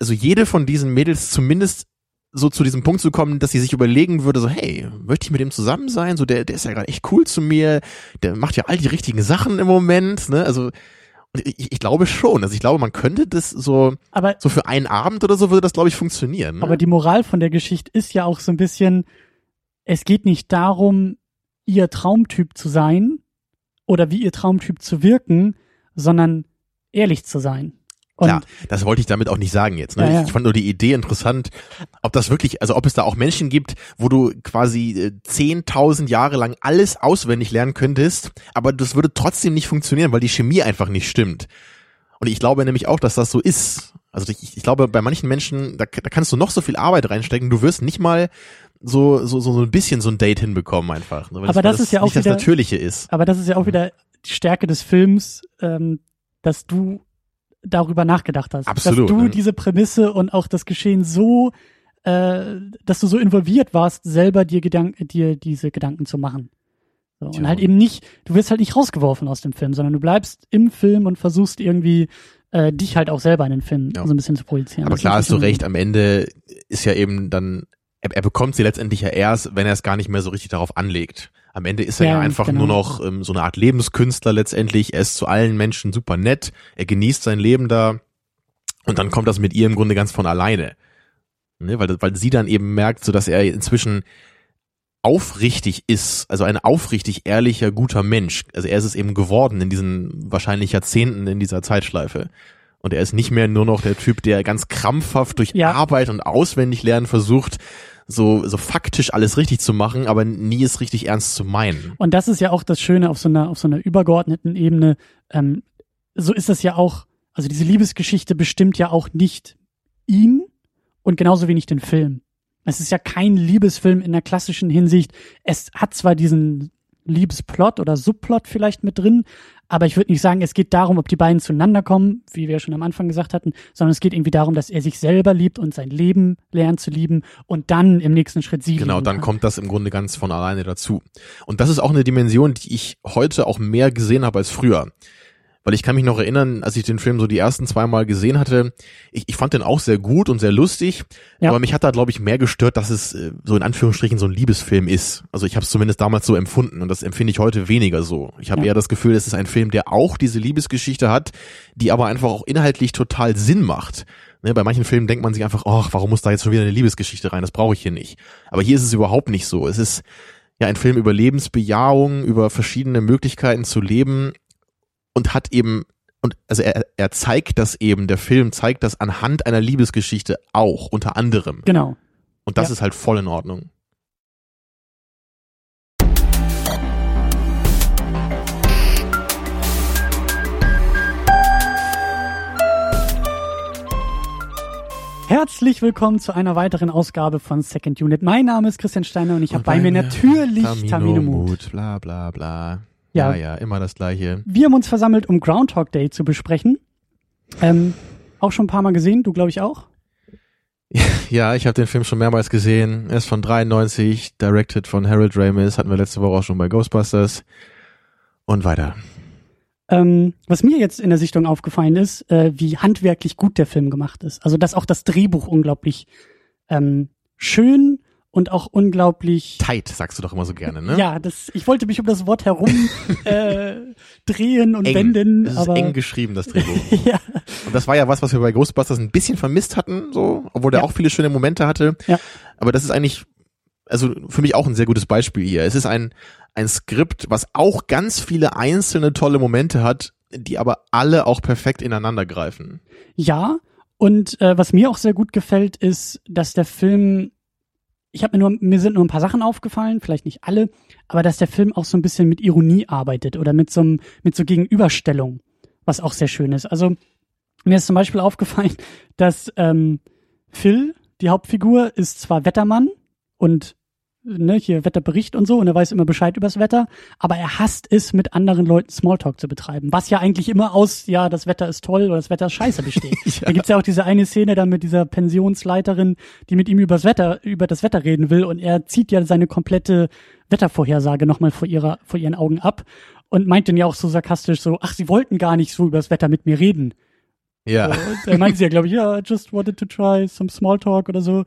also jede von diesen Mädels zumindest so zu diesem Punkt zu kommen, dass sie sich überlegen würde, so, hey, möchte ich mit dem zusammen sein? So, der, der ist ja gerade echt cool zu mir, der macht ja all die richtigen Sachen im Moment, ne? Also, ich, ich glaube schon. Also ich glaube, man könnte das so, aber, so für einen Abend oder so würde das, glaube ich, funktionieren. Ne? Aber die Moral von der Geschichte ist ja auch so ein bisschen, es geht nicht darum, ihr Traumtyp zu sein oder wie ihr Traumtyp zu wirken, sondern ehrlich zu sein. Und Klar, das wollte ich damit auch nicht sagen jetzt. Ne? Ja, ja. Ich fand nur die Idee interessant, ob das wirklich, also ob es da auch Menschen gibt, wo du quasi äh, 10.000 Jahre lang alles auswendig lernen könntest, aber das würde trotzdem nicht funktionieren, weil die Chemie einfach nicht stimmt. Und ich glaube nämlich auch, dass das so ist. Also ich, ich glaube, bei manchen Menschen, da, da kannst du noch so viel Arbeit reinstecken, du wirst nicht mal so, so, so, so ein bisschen so ein Date hinbekommen einfach. Ne? aber das, das, ist ja auch wieder, das Natürliche ist. Aber das ist ja auch wieder die Stärke des Films, ähm, dass du darüber nachgedacht hast. Absolut. Dass du ne? diese Prämisse und auch das Geschehen so, äh, dass du so involviert warst, selber dir, Gedank dir diese Gedanken zu machen. So, und halt eben nicht, du wirst halt nicht rausgeworfen aus dem Film, sondern du bleibst im Film und versuchst irgendwie äh, dich halt auch selber in den Film ja. so ein bisschen zu projizieren. Aber das klar hast du recht, am Ende ist ja eben dann, er, er bekommt sie letztendlich ja erst, wenn er es gar nicht mehr so richtig darauf anlegt. Am Ende ist er ja, ja einfach genau. nur noch ähm, so eine Art Lebenskünstler letztendlich. Er ist zu allen Menschen super nett. Er genießt sein Leben da. Und dann kommt das mit ihr im Grunde ganz von alleine. Ne? Weil, weil sie dann eben merkt, so dass er inzwischen aufrichtig ist, also ein aufrichtig ehrlicher, guter Mensch. Also er ist es eben geworden in diesen wahrscheinlich Jahrzehnten in dieser Zeitschleife. Und er ist nicht mehr nur noch der Typ, der ganz krampfhaft durch ja. Arbeit und auswendig lernen versucht, so, so faktisch alles richtig zu machen, aber nie es richtig ernst zu meinen. Und das ist ja auch das Schöne auf so einer, auf so einer übergeordneten Ebene. Ähm, so ist das ja auch, also diese Liebesgeschichte bestimmt ja auch nicht ihn und genauso wenig den Film. Es ist ja kein Liebesfilm in der klassischen Hinsicht. Es hat zwar diesen Liebesplot oder Subplot vielleicht mit drin, aber ich würde nicht sagen, es geht darum, ob die beiden zueinander kommen, wie wir schon am Anfang gesagt hatten, sondern es geht irgendwie darum, dass er sich selber liebt und sein Leben lernt zu lieben und dann im nächsten Schritt sie Genau, dann kann. kommt das im Grunde ganz von alleine dazu. Und das ist auch eine Dimension, die ich heute auch mehr gesehen habe als früher. Weil ich kann mich noch erinnern, als ich den Film so die ersten zwei Mal gesehen hatte, ich, ich fand den auch sehr gut und sehr lustig, ja. aber mich hat da, glaube ich, mehr gestört, dass es äh, so in Anführungsstrichen so ein Liebesfilm ist. Also ich habe es zumindest damals so empfunden und das empfinde ich heute weniger so. Ich habe ja. eher das Gefühl, es ist ein Film, der auch diese Liebesgeschichte hat, die aber einfach auch inhaltlich total Sinn macht. Ne, bei manchen Filmen denkt man sich einfach, ach, warum muss da jetzt schon wieder eine Liebesgeschichte rein? Das brauche ich hier nicht. Aber hier ist es überhaupt nicht so. Es ist ja ein Film über Lebensbejahung, über verschiedene Möglichkeiten zu leben und hat eben und also er, er zeigt das eben, der Film zeigt das anhand einer Liebesgeschichte auch, unter anderem. Genau. Und das ja. ist halt voll in Ordnung. Herzlich willkommen zu einer weiteren Ausgabe von Second Unit. Mein Name ist Christian Steiner und ich habe bei mir natürlich Tamino, Tamino Mut. Mut. Bla bla bla. Ja, ja, ja, immer das Gleiche. Wir haben uns versammelt, um Groundhog Day zu besprechen. Ähm, auch schon ein paar Mal gesehen, du glaube ich auch. Ja, ich habe den Film schon mehrmals gesehen. Er ist von 93, directed von Harold Ramis, hatten wir letzte Woche auch schon bei Ghostbusters. Und weiter. Ähm, was mir jetzt in der Sichtung aufgefallen ist, äh, wie handwerklich gut der Film gemacht ist. Also dass auch das Drehbuch unglaublich ähm, schön und auch unglaublich tight, sagst du doch immer so gerne, ne? Ja, das ich wollte mich um das Wort herum äh, drehen und eng. wenden, das ist aber eng geschrieben das Drehbuch. ja. Und das war ja was, was wir bei Ghostbusters ein bisschen vermisst hatten, so, obwohl der ja. auch viele schöne Momente hatte. Ja. Aber das ist eigentlich also für mich auch ein sehr gutes Beispiel hier. Es ist ein ein Skript, was auch ganz viele einzelne tolle Momente hat, die aber alle auch perfekt ineinander greifen. Ja, und äh, was mir auch sehr gut gefällt, ist, dass der Film ich habe mir nur, mir sind nur ein paar Sachen aufgefallen, vielleicht nicht alle, aber dass der Film auch so ein bisschen mit Ironie arbeitet oder mit so, mit so Gegenüberstellung, was auch sehr schön ist. Also mir ist zum Beispiel aufgefallen, dass ähm, Phil, die Hauptfigur, ist zwar Wettermann und ne, hier Wetterbericht und so und er weiß immer Bescheid übers Wetter, aber er hasst es, mit anderen Leuten Smalltalk zu betreiben, was ja eigentlich immer aus, ja, das Wetter ist toll oder das Wetter ist scheiße besteht. ja. Da gibt's ja auch diese eine Szene dann mit dieser Pensionsleiterin, die mit ihm übers Wetter, über das Wetter reden will und er zieht ja seine komplette Wettervorhersage nochmal vor ihrer, vor ihren Augen ab und meint dann ja auch so sarkastisch so, ach, sie wollten gar nicht so übers Wetter mit mir reden. Ja. So, er meinte ja, glaube ich, ja, I just wanted to try some small talk oder so.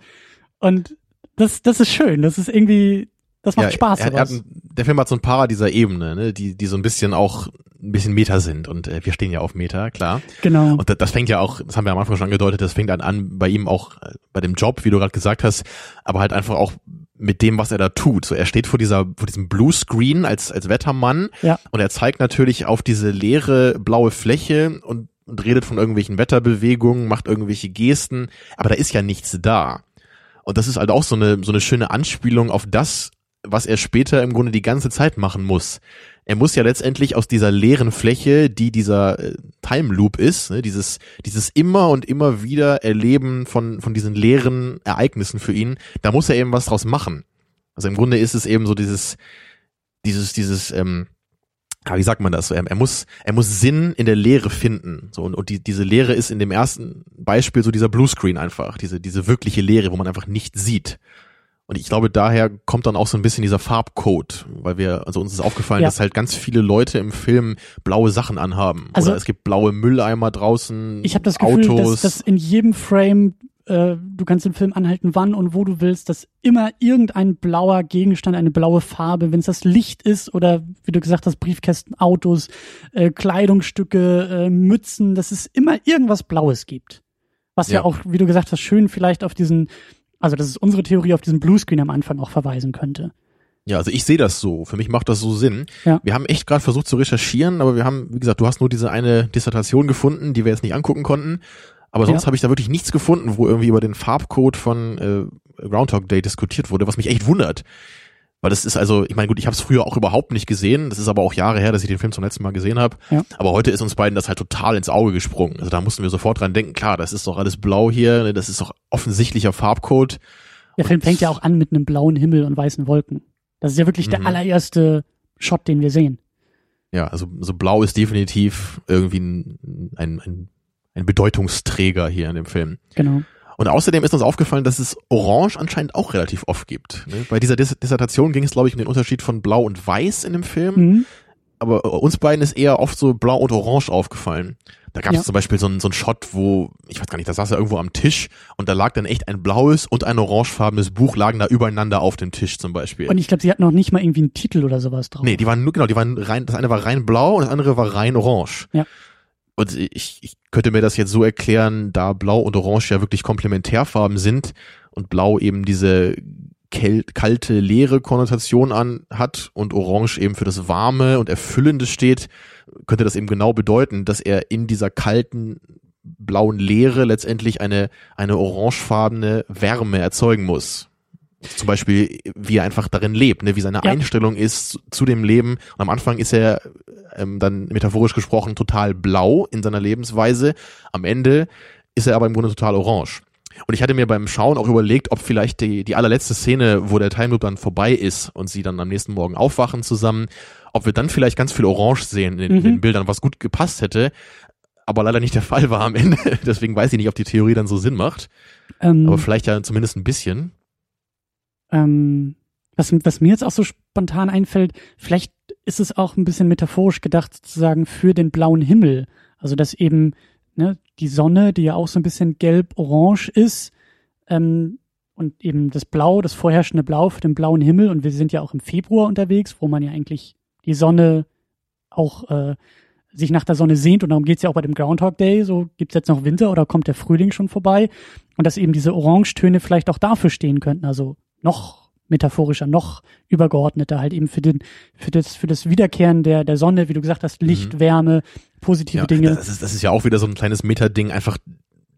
Und das, das ist schön. Das ist irgendwie, das macht ja, Spaß. Er, er hat, der Film hat so ein paar dieser Ebene, ne, die, die so ein bisschen auch ein bisschen Meta sind und äh, wir stehen ja auf Meta, klar. Genau. Und das, das fängt ja auch, das haben wir am Anfang schon angedeutet, das fängt an, an bei ihm auch äh, bei dem Job, wie du gerade gesagt hast, aber halt einfach auch mit dem, was er da tut. So, er steht vor dieser, vor diesem Bluescreen als, als Wettermann Ja. und er zeigt natürlich auf diese leere blaue Fläche und, und redet von irgendwelchen Wetterbewegungen, macht irgendwelche Gesten, aber da ist ja nichts da. Und das ist halt auch so eine, so eine schöne Anspielung auf das, was er später im Grunde die ganze Zeit machen muss. Er muss ja letztendlich aus dieser leeren Fläche, die dieser äh, Time Loop ist, ne, dieses, dieses immer und immer wieder Erleben von, von diesen leeren Ereignissen für ihn, da muss er eben was draus machen. Also im Grunde ist es eben so dieses, dieses, dieses, ähm, ja, wie sagt man das? Er, er muss, er muss Sinn in der Leere finden. So und, und die, diese Leere ist in dem ersten Beispiel so dieser Bluescreen einfach, diese diese wirkliche Leere, wo man einfach nichts sieht. Und ich glaube, daher kommt dann auch so ein bisschen dieser Farbcode, weil wir, also uns ist aufgefallen, Ja. dass halt ganz viele Leute im Film blaue Sachen anhaben. Also- Oder es gibt blaue Mülleimer draußen, Ich habe das Gefühl, Autos. dass, dass in jedem Frame äh, du kannst den Film anhalten, wann und wo du willst, dass immer irgendein blauer Gegenstand, eine blaue Farbe, wenn es das Licht ist oder wie du gesagt hast, Briefkästen, Autos, äh, Kleidungsstücke, äh, Mützen, dass es immer irgendwas Blaues gibt. Was ja. Ja. auch, wie du gesagt hast, schön vielleicht auf diesen, also das ist unsere Theorie, auf diesen Bluescreen am Anfang auch verweisen könnte. Ja, also ich sehe das so. Für mich macht das so Sinn. Ja. Wir haben echt gerade versucht zu recherchieren, aber wir haben, wie gesagt, du hast nur diese eine Dissertation gefunden, die wir jetzt nicht angucken konnten. Aber sonst Ja. habe ich da wirklich nichts gefunden, wo irgendwie über den Farbcode von äh, Groundhog Day diskutiert wurde, was mich echt wundert. Weil das ist also, ich meine, gut, ich habe es früher auch überhaupt nicht gesehen. Das ist aber auch Jahre her, dass ich den Film zum letzten Mal gesehen habe. Ja. Aber heute ist uns beiden das halt total ins Auge gesprungen. Also da mussten wir sofort dran denken, klar, das ist doch alles blau hier, ne, das ist doch offensichtlicher Farbcode. Der Film fängt ja auch an mit einem blauen Himmel und weißen Wolken. Das ist ja wirklich der Mhm. allererste Shot, den wir sehen. Ja, also so blau ist definitiv irgendwie ein, ein, ein, ein Bedeutungsträger hier in dem Film. Genau. Und außerdem ist uns aufgefallen, dass es Orange anscheinend auch relativ oft gibt. Ne? Bei dieser Dis Dissertation ging es, glaube ich, um den Unterschied von Blau und Weiß in dem Film. Mhm. Aber äh, uns beiden ist eher oft so Blau und Orange aufgefallen. Da gab es Ja. zum Beispiel so einen, so einen Shot, wo, ich weiß gar nicht, da saß er irgendwo am Tisch und da lag dann echt ein blaues und ein orangefarbenes Buch lagen da übereinander auf dem Tisch zum Beispiel. Und ich glaube, sie hatten noch nicht mal irgendwie einen Titel oder sowas drauf. Nee, die waren nur, genau, die waren rein, das eine war rein blau und das andere war rein orange. Ja. Und ich, ich könnte mir das jetzt so erklären, da blau und orange ja wirklich Komplementärfarben sind und blau eben diese kalte, leere Konnotation an hat und orange eben für das warme und erfüllende steht, könnte das eben genau bedeuten, dass er in dieser kalten, blauen Leere letztendlich eine, eine orangefarbene Wärme erzeugen muss. Zum Beispiel, wie er einfach darin lebt, ne? wie seine Ja. Einstellung ist zu, zu dem Leben. Und am Anfang ist er ähm, dann metaphorisch gesprochen total blau in seiner Lebensweise. Am Ende ist er aber im Grunde total orange. Und ich hatte mir beim Schauen auch überlegt, ob vielleicht die, die allerletzte Szene, wo der Time Loop dann vorbei ist und sie dann am nächsten Morgen aufwachen zusammen, ob wir dann vielleicht ganz viel Orange sehen in, den- in Mhm. den Bildern, was gut gepasst hätte, aber leider nicht der Fall war am Ende. Deswegen weiß ich nicht, ob die Theorie dann so Sinn macht, Ähm, aber vielleicht ja zumindest ein bisschen. ähm, was, was mir jetzt auch so spontan einfällt, vielleicht ist es auch ein bisschen metaphorisch gedacht, sozusagen für den blauen Himmel. Also dass eben ne, die Sonne, die ja auch so ein bisschen gelb-orange ist, ähm, und eben das Blau, das vorherrschende Blau für den blauen Himmel. Und wir sind ja auch im Februar unterwegs, wo man ja eigentlich die Sonne auch äh, sich nach der Sonne sehnt. Und darum geht's ja auch bei dem Groundhog Day. So gibt's jetzt noch Winter oder kommt der Frühling schon vorbei? Und dass eben diese Orangetöne vielleicht auch dafür stehen könnten. Also noch metaphorischer, noch übergeordneter, halt eben für den, für das, für das Wiederkehren der, der Sonne, wie du gesagt hast, Licht, Mhm. Wärme, positive Ja, Dinge. Das ist, das ist ja auch wieder so ein kleines Meta-Ding, einfach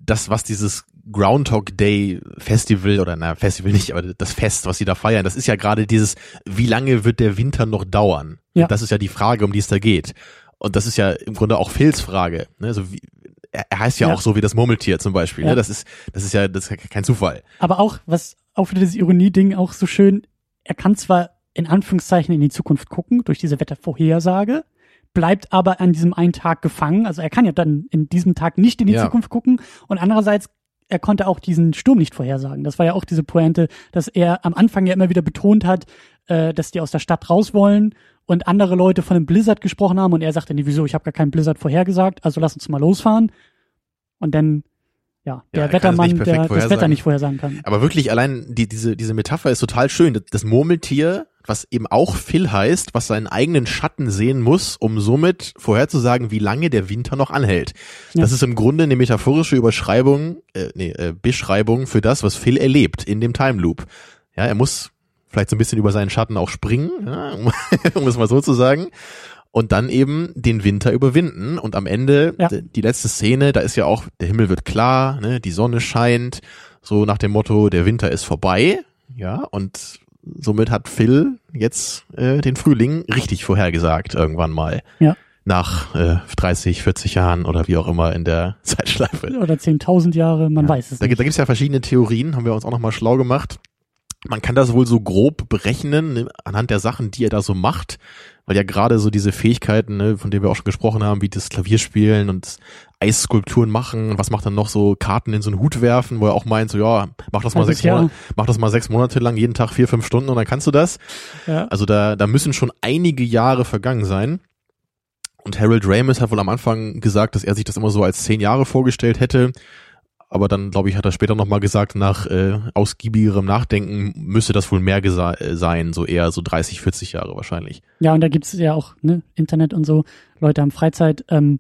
das, was dieses Groundhog Day Festival oder na Festival nicht, aber das Fest, was sie da feiern, das ist ja gerade dieses, wie lange wird der Winter noch dauern? Ja. Das ist ja die Frage, um die es da geht. Und das ist ja im Grunde auch Phils Frage. Ne? Also wie, er, heißt ja, Ja. auch so wie das Murmeltier zum Beispiel. Ja. Ne? Das ist, das ist ja, das ist ja kein Zufall. Aber auch, was auch wieder dieses Ironie-Ding auch so schön, er kann zwar in Anführungszeichen in die Zukunft gucken, durch diese Wettervorhersage, bleibt aber an diesem einen Tag gefangen. Also er kann ja dann in diesem Tag nicht in die Ja. Zukunft gucken. Und andererseits, er konnte auch diesen Sturm nicht vorhersagen. Das war ja auch diese Pointe, dass er am Anfang ja immer wieder betont hat, äh, dass die aus der Stadt raus wollen und andere Leute von einem Blizzard gesprochen haben und er sagte, nee, wieso, ich habe gar keinen Blizzard vorhergesagt, also lass uns mal losfahren. Und dann, ja, der er es Wettermann, der das Wetter nicht vorhersagen kann. Aber wirklich allein die, diese, diese Metapher ist total schön. Das- Das Murmeltier, was eben auch Phil heißt, was seinen eigenen Schatten sehen muss, um somit vorherzusagen, wie lange der Winter noch anhält. Ja. Das ist im Grunde eine metaphorische Überschreibung, äh, nee, äh, Beschreibung für das, was Phil erlebt in dem Time Loop. Ja, er muss vielleicht so ein bisschen über seinen Schatten auch springen, ja, um, um es mal so zu sagen. Und dann eben den Winter überwinden. Und am Ende, Ja. die letzte Szene, da ist ja auch, der Himmel wird klar, ne, die Sonne scheint, so nach dem Motto, der Winter ist vorbei. Ja, und somit hat Phil jetzt äh, den Frühling richtig vorhergesagt, irgendwann mal. Ja. Nach äh, 30, 40 Jahren oder wie auch immer in der Zeitschleife. Oder 10.000 Jahre, man Ja. weiß es Da, nicht. gibt- da gibt es ja verschiedene Theorien, haben wir uns auch nochmal schlau gemacht. Man kann das wohl so grob berechnen, ne, anhand der Sachen, die er da so macht, weil ja gerade so diese Fähigkeiten, ne, von denen wir auch schon gesprochen haben, wie das Klavierspielen und Eisskulpturen machen und was macht dann noch so Karten in so einen Hut werfen, wo er auch meint, so ja, mach das mal sechs. Monate, mach das mal sechs Monate lang, jeden Tag vier, fünf Stunden und dann kannst du das. Ja. Also da, da müssen schon einige Jahre vergangen sein. Und Harold Ramis hat wohl am Anfang gesagt, dass er sich das immer so als zehn Jahre vorgestellt hätte. Aber dann, glaube ich, hat er später nochmal gesagt, nach äh, ausgiebigerem Nachdenken müsste das wohl mehr äh, sein, so eher so 30, 40 Jahre wahrscheinlich. Ja, und da gibt's ja auch ne, Internet und so. Leute haben Freizeit, ähm,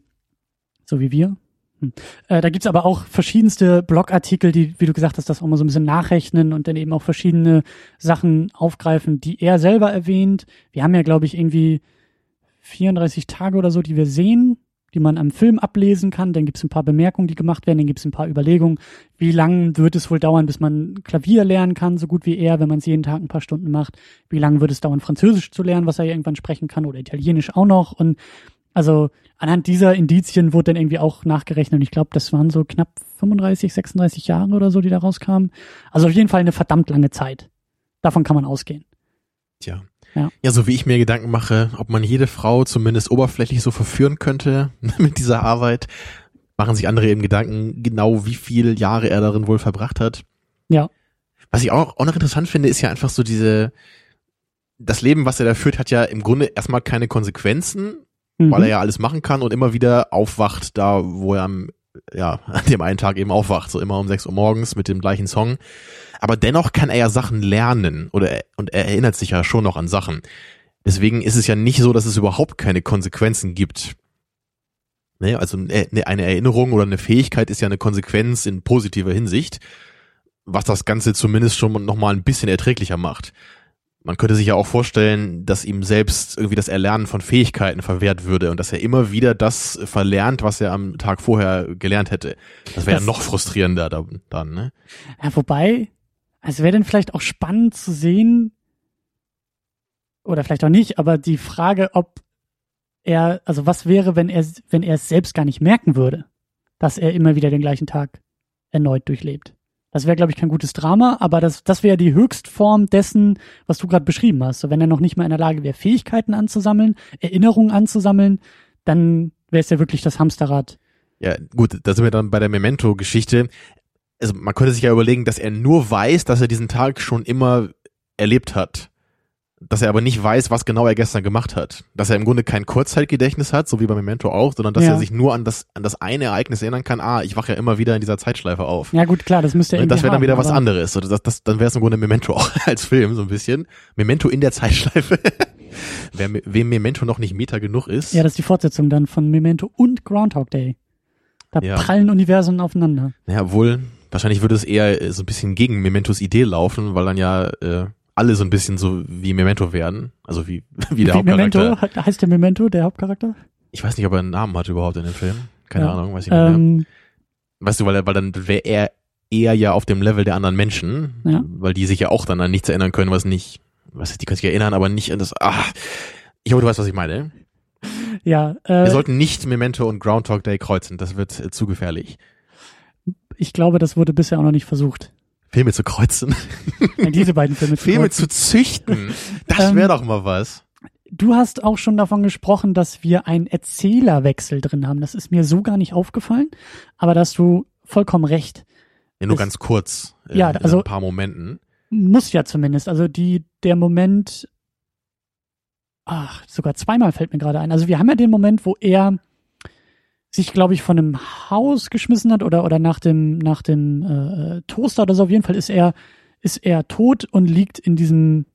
so wie wir. Hm. Äh, da gibt's aber auch verschiedenste Blogartikel, die, wie du gesagt hast, das auch mal so ein bisschen nachrechnen und dann eben auch verschiedene Sachen aufgreifen, die er selber erwähnt. Wir haben ja, glaube ich, irgendwie 34 Tage oder so, die wir sehen, die man am Film ablesen kann. Dann gibt's ein paar Bemerkungen, die gemacht werden. Dann gibt's ein paar Überlegungen, wie lang wird es wohl dauern, bis man Klavier lernen kann, so gut wie er, wenn man es jeden Tag ein paar Stunden macht. Wie lange wird es dauern, Französisch zu lernen, was er irgendwann sprechen kann, oder Italienisch auch noch. Und also anhand dieser Indizien wurde dann irgendwie auch nachgerechnet. Und ich glaube, das waren so knapp 35, 36 Jahre oder so, die da rauskamen. Also auf jeden Fall eine verdammt lange Zeit. Davon kann man ausgehen. Tja. Ja. ja, so wie ich mir Gedanken mache, ob man jede Frau zumindest oberflächlich so verführen könnte mit dieser Arbeit, machen sich andere eben Gedanken, genau wie viele Jahre er darin wohl verbracht hat. Ja. Was ich auch, auch noch interessant finde, ist ja einfach so diese, das Leben, was er da führt, hat ja im Grunde erstmal keine Konsequenzen, Mhm. weil er ja alles machen kann und immer wieder aufwacht, da wo er am, ja, an dem einen Tag eben aufwacht, so immer um 6 Uhr morgens mit dem gleichen Song. Aber dennoch kann er ja Sachen lernen oder er, und er erinnert sich ja schon noch an Sachen. Deswegen ist es ja nicht so, dass es überhaupt keine Konsequenzen gibt. Ne, also äh, ne, eine Erinnerung oder eine Fähigkeit ist ja eine Konsequenz in positiver Hinsicht, was das Ganze zumindest schon noch mal ein bisschen erträglicher macht. Man könnte sich ja auch vorstellen, dass ihm selbst irgendwie das Erlernen von Fähigkeiten verwehrt würde und dass er immer wieder das verlernt, was er am Tag vorher gelernt hätte. Das wäre ja noch frustrierender da, dann, ne? Ja, wobei, es wäre dann vielleicht auch spannend zu sehen, oder vielleicht auch nicht, aber die Frage, ob er, also was wäre, wenn er, wenn er es selbst gar nicht merken würde, dass er immer wieder den gleichen Tag erneut durchlebt. Das wäre, glaube ich, kein gutes Drama, aber das, das wäre die Höchstform dessen, was du gerade beschrieben hast. So, wenn er noch nicht mal in der Lage wäre, Fähigkeiten anzusammeln, Erinnerungen anzusammeln, dann wäre es ja wirklich das Hamsterrad. Ja, gut, da sind wir dann bei der Memento-Geschichte. Also man könnte sich ja überlegen, dass er nur weiß, dass er diesen Tag schon immer erlebt hat. Dass er aber nicht weiß, was genau er gestern gemacht hat. Dass er im Grunde kein Kurzzeitgedächtnis hat, so wie bei Memento auch, sondern dass Ja. er sich nur an das, an das eine Ereignis erinnern kann, ah, ich wache ja immer wieder in dieser Zeitschleife auf. Ja gut, klar, das müsste er Ne, das wäre dann haben, wieder was anderes. Oder das, das, dann wäre es im Grunde Memento auch als Film, so ein bisschen. Memento in der Zeitschleife. Wer, wem Memento noch nicht Meta genug ist. Ja, das ist die Fortsetzung dann von Memento und Groundhog Day. Da Ja. prallen Universen aufeinander. Ja, obwohl, wahrscheinlich würde es eher so ein bisschen gegen Mementos Idee laufen, weil dann ja äh, alle so ein bisschen so wie Memento werden. Also wie, wie der Wie Hauptcharakter. Memento, he- heißt der Memento, der Hauptcharakter? Ich weiß nicht, ob er einen Namen hat überhaupt in dem Film. Keine Ja. Ahnung, weiß ich nicht mehr. Ähm, Weißt du, weil, er- weil dann wäre er eher ja auf dem Level der anderen Menschen, Ja. weil die sich ja auch dann an nichts erinnern können, was nicht, was die können sich erinnern, aber nicht an das, ah, ich hoffe, du weißt, was ich meine. Ja, Wir äh, sollten nicht Memento und Groundhog Day kreuzen, das wird äh, zu gefährlich. ich glaube, das wurde bisher auch noch nicht versucht. Filme zu kreuzen, diese beiden Filme zu Filme kreuzen. zu züchten, das Ähm, wäre doch mal was. Du hast auch schon davon gesprochen, dass wir einen Erzählerwechsel drin haben. Das ist mir so gar nicht aufgefallen, aber da hast du vollkommen recht. Ja, nur ganz kurz, äh, Ja, in also- ein paar Momenten. Muss ja zumindest. Also die, der Moment, ach, sogar zweimal fällt mir gerade ein. Also wir haben ja den Moment, wo er sich, glaube ich, von einem Haus geschmissen hat oder, oder nach dem, nach dem äh, Toaster oder so. Auf jeden Fall ist er, ist er tot und liegt in diesem,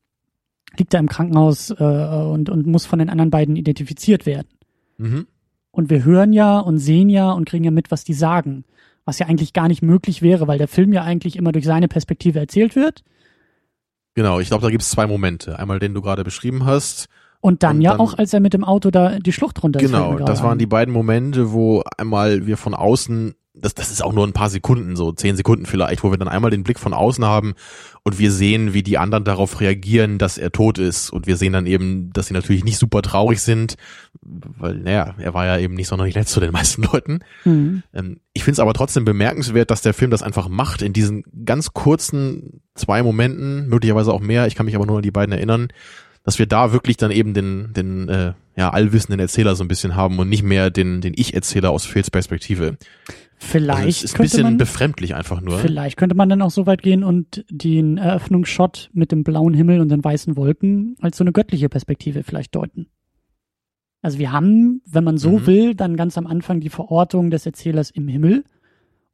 liegt er im Krankenhaus äh, und, und muss von den anderen beiden identifiziert werden. Mhm. Und wir hören ja und sehen ja und kriegen ja mit, was die sagen. Was ja eigentlich gar nicht möglich wäre, weil der Film ja eigentlich immer durch seine Perspektive erzählt wird. Genau, ich glaube, da gibt's zwei Momente. Einmal den du gerade beschrieben hast. Und dann Und ja dann- auch, als er mit dem Auto da die Schlucht runter ist. Genau, mir gerade das waren ein. die beiden Momente, wo einmal wir von außen, das, das ist auch nur ein paar Sekunden, so zehn Sekunden vielleicht, wo wir dann einmal den Blick von außen haben und wir sehen, wie die anderen darauf reagieren, dass er tot ist. Und wir sehen dann eben, dass sie natürlich nicht super traurig sind, weil, naja, er war ja eben nicht sonderlich nett zu den meisten Leuten. Mhm. Ähm, ich finde es aber trotzdem bemerkenswert, dass der Film das einfach macht in diesen ganz kurzen zwei Momenten, möglicherweise auch mehr, ich kann mich aber nur an die beiden erinnern, dass wir da wirklich dann eben den, den äh, ja, allwissenden Erzähler so ein bisschen haben und nicht mehr den, den Ich-Erzähler aus Phils Perspektive. Vielleicht Also ist ein bisschen man, befremdlich einfach nur. vielleicht könnte man dann auch so weit gehen und den Eröffnungsshot mit dem blauen Himmel und den weißen Wolken als so eine göttliche Perspektive vielleicht deuten. Also wir haben, wenn man so Mhm. will, dann ganz am Anfang die Verortung des Erzählers im Himmel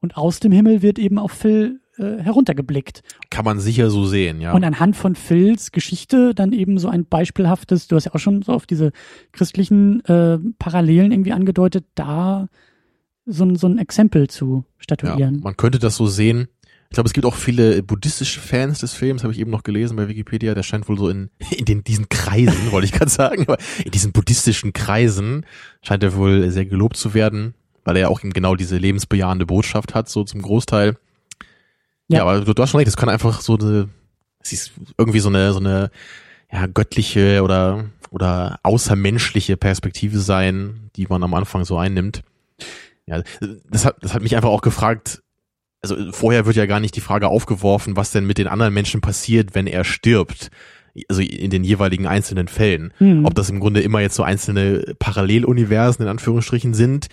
und aus dem Himmel wird eben auf Phil äh, heruntergeblickt. Kann man sicher so sehen, ja. Und anhand von Phils Geschichte dann eben so ein beispielhaftes, du hast ja auch schon so auf diese christlichen äh, Parallelen irgendwie angedeutet, da so, ein so ein Exempel zu ja, statuieren. man könnte das so sehen. Ich glaube, es gibt auch viele buddhistische Fans des Films, habe ich eben noch gelesen bei Wikipedia. Der scheint wohl so in, in den, diesen Kreisen, wollte ich gerade sagen, aber in diesen buddhistischen Kreisen scheint er wohl sehr gelobt zu werden, weil er ja auch eben genau diese lebensbejahende Botschaft hat, so zum Großteil. Ja, Ja. aber du, du hast schon recht, es kann einfach so eine, es ist irgendwie so eine, so eine, ja, göttliche oder, oder außermenschliche Perspektive sein, die man am Anfang so einnimmt. Ja, das hat, das hat mich einfach auch gefragt, also vorher wird ja gar nicht die Frage aufgeworfen, was denn mit den anderen Menschen passiert, wenn er stirbt. Also in den jeweiligen einzelnen Fällen. Hm. Ob das im Grunde immer jetzt so einzelne Paralleluniversen in Anführungsstrichen sind.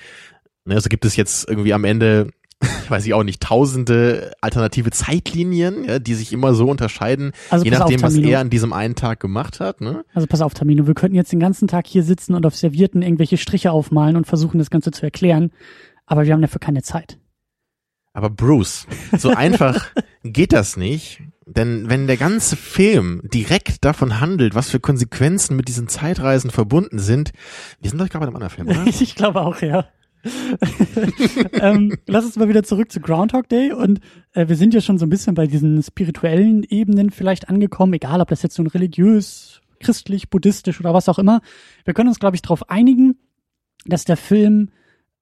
Ne, Also gibt es jetzt irgendwie am Ende, weiß ich auch nicht, tausende alternative Zeitlinien, ja, die sich immer so unterscheiden, also je nachdem, auf, was er an diesem einen Tag gemacht hat. Ne? Also pass auf, Tamino, wir könnten jetzt den ganzen Tag hier sitzen und auf Servierten irgendwelche Striche aufmalen und versuchen, das Ganze zu erklären, aber wir haben dafür keine Zeit. Aber Bruce, so einfach geht das nicht. Denn wenn der ganze Film direkt davon handelt, was für Konsequenzen mit diesen Zeitreisen verbunden sind, wir sind doch gerade bei einem anderen Film, oder? Ich glaube auch, ja. ähm, lass uns mal wieder zurück zu Groundhog Day und äh, wir sind ja schon so ein bisschen bei diesen spirituellen Ebenen vielleicht angekommen, egal ob das jetzt so ein religiös, christlich, buddhistisch oder was auch immer. Wir können uns, glaube ich, darauf einigen, dass der Film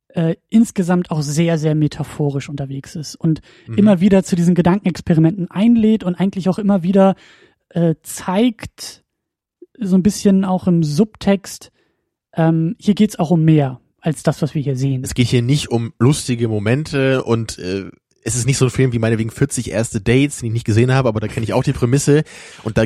äh, insgesamt auch sehr, sehr metaphorisch unterwegs ist und Mhm. immer wieder zu diesen Gedankenexperimenten einlädt und eigentlich auch immer wieder äh, zeigt, so ein bisschen auch im Subtext, ähm, hier geht's auch um mehr als das, was wir hier sehen. Es geht hier nicht um lustige Momente und äh, es ist nicht so ein Film wie meinetwegen 40 erste Dates, die ich nicht gesehen habe, aber da kenne ich auch die Prämisse und da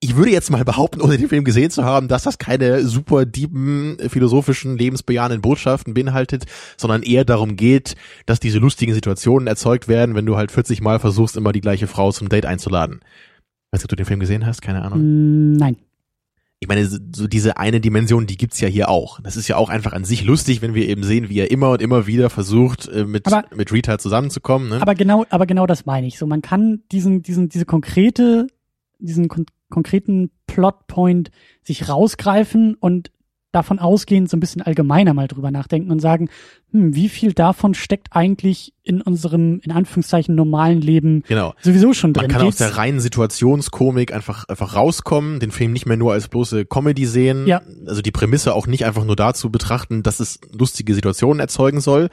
ich würde jetzt mal behaupten, ohne den Film gesehen zu haben, dass das keine super dieben, philosophischen, lebensbejahenden Botschaften beinhaltet, sondern eher darum geht, dass diese lustigen Situationen erzeugt werden, wenn du halt 40 Mal versuchst, immer die gleiche Frau zum Date einzuladen. Weißt du, ob du den Film gesehen hast? Keine Ahnung. Mm, Nein. Ich meine, so diese eine Dimension, die gibt's ja hier auch. Das ist ja auch einfach an sich lustig, wenn wir eben sehen, wie er immer und immer wieder versucht, äh, mit, Aber- mit Rita zusammenzukommen. Ne? Aber genau, aber genau das meine ich. So, man kann diesen, diesen, diese konkrete, diesen kon konkreten Plotpoint sich rausgreifen und davon ausgehend so ein bisschen allgemeiner mal drüber nachdenken und sagen, hm, wie viel davon steckt eigentlich in unserem, in Anführungszeichen, normalen Leben genau. sowieso schon drin? Man kann aus Geht's- der reinen Situationskomik einfach, einfach rauskommen, den Film nicht mehr nur als bloße Comedy sehen, Ja. also die Prämisse auch nicht einfach nur dazu betrachten, dass es lustige Situationen erzeugen soll,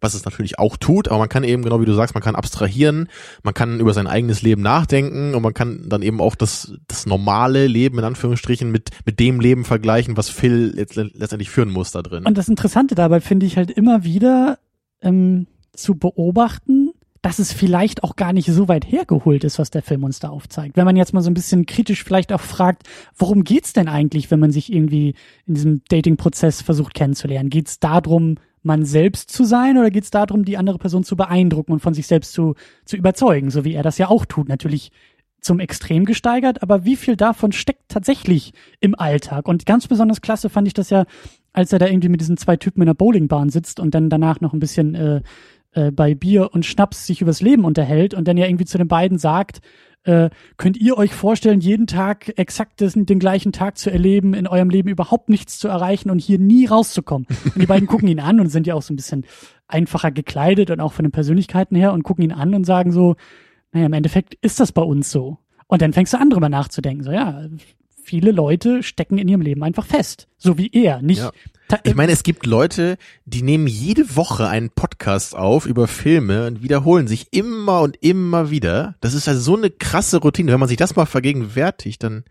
was es natürlich auch tut, aber man kann eben, genau wie du sagst, man kann abstrahieren, man kann über sein eigenes Leben nachdenken und man kann dann eben auch das, das normale Leben in Anführungsstrichen mit, mit dem Leben vergleichen, was Phil jetzt letztendlich führen muss da drin. Und das Interessante dabei finde ich halt immer wieder ähm, zu beobachten, dass es vielleicht auch gar nicht so weit hergeholt ist, was der Film uns da aufzeigt. Wenn man jetzt mal so ein bisschen kritisch vielleicht auch fragt, worum geht's denn eigentlich, wenn man sich irgendwie in diesem Dating-Prozess versucht kennenzulernen? Geht's darum, man selbst zu sein oder geht's darum, die andere Person zu beeindrucken und von sich selbst zu, zu überzeugen, so wie er das ja auch tut? Natürlich zum Extrem gesteigert, aber wie viel davon steckt tatsächlich im Alltag? Und ganz besonders klasse fand ich das ja, als er da irgendwie mit diesen zwei Typen in der Bowlingbahn sitzt und dann danach noch ein bisschen äh, äh, bei Bier und Schnaps sich übers Leben unterhält und dann ja irgendwie zu den beiden sagt, äh, könnt ihr euch vorstellen, jeden Tag exakt den, den gleichen Tag zu erleben, in eurem Leben überhaupt nichts zu erreichen und hier nie rauszukommen? Und die beiden gucken ihn an und sind ja auch so ein bisschen einfacher gekleidet und auch von den Persönlichkeiten her und gucken ihn an und sagen so, naja, im Endeffekt ist das bei uns so. Und dann fängst du an, drüber nachzudenken. So, ja, viele Leute stecken in ihrem Leben einfach fest. So wie er. Nicht, ja. Ich meine, es gibt Leute, die nehmen jede Woche einen Podcast auf über Filme und wiederholen sich immer und immer wieder. Das ist also so eine krasse Routine. Wenn man sich das mal vergegenwärtigt, dann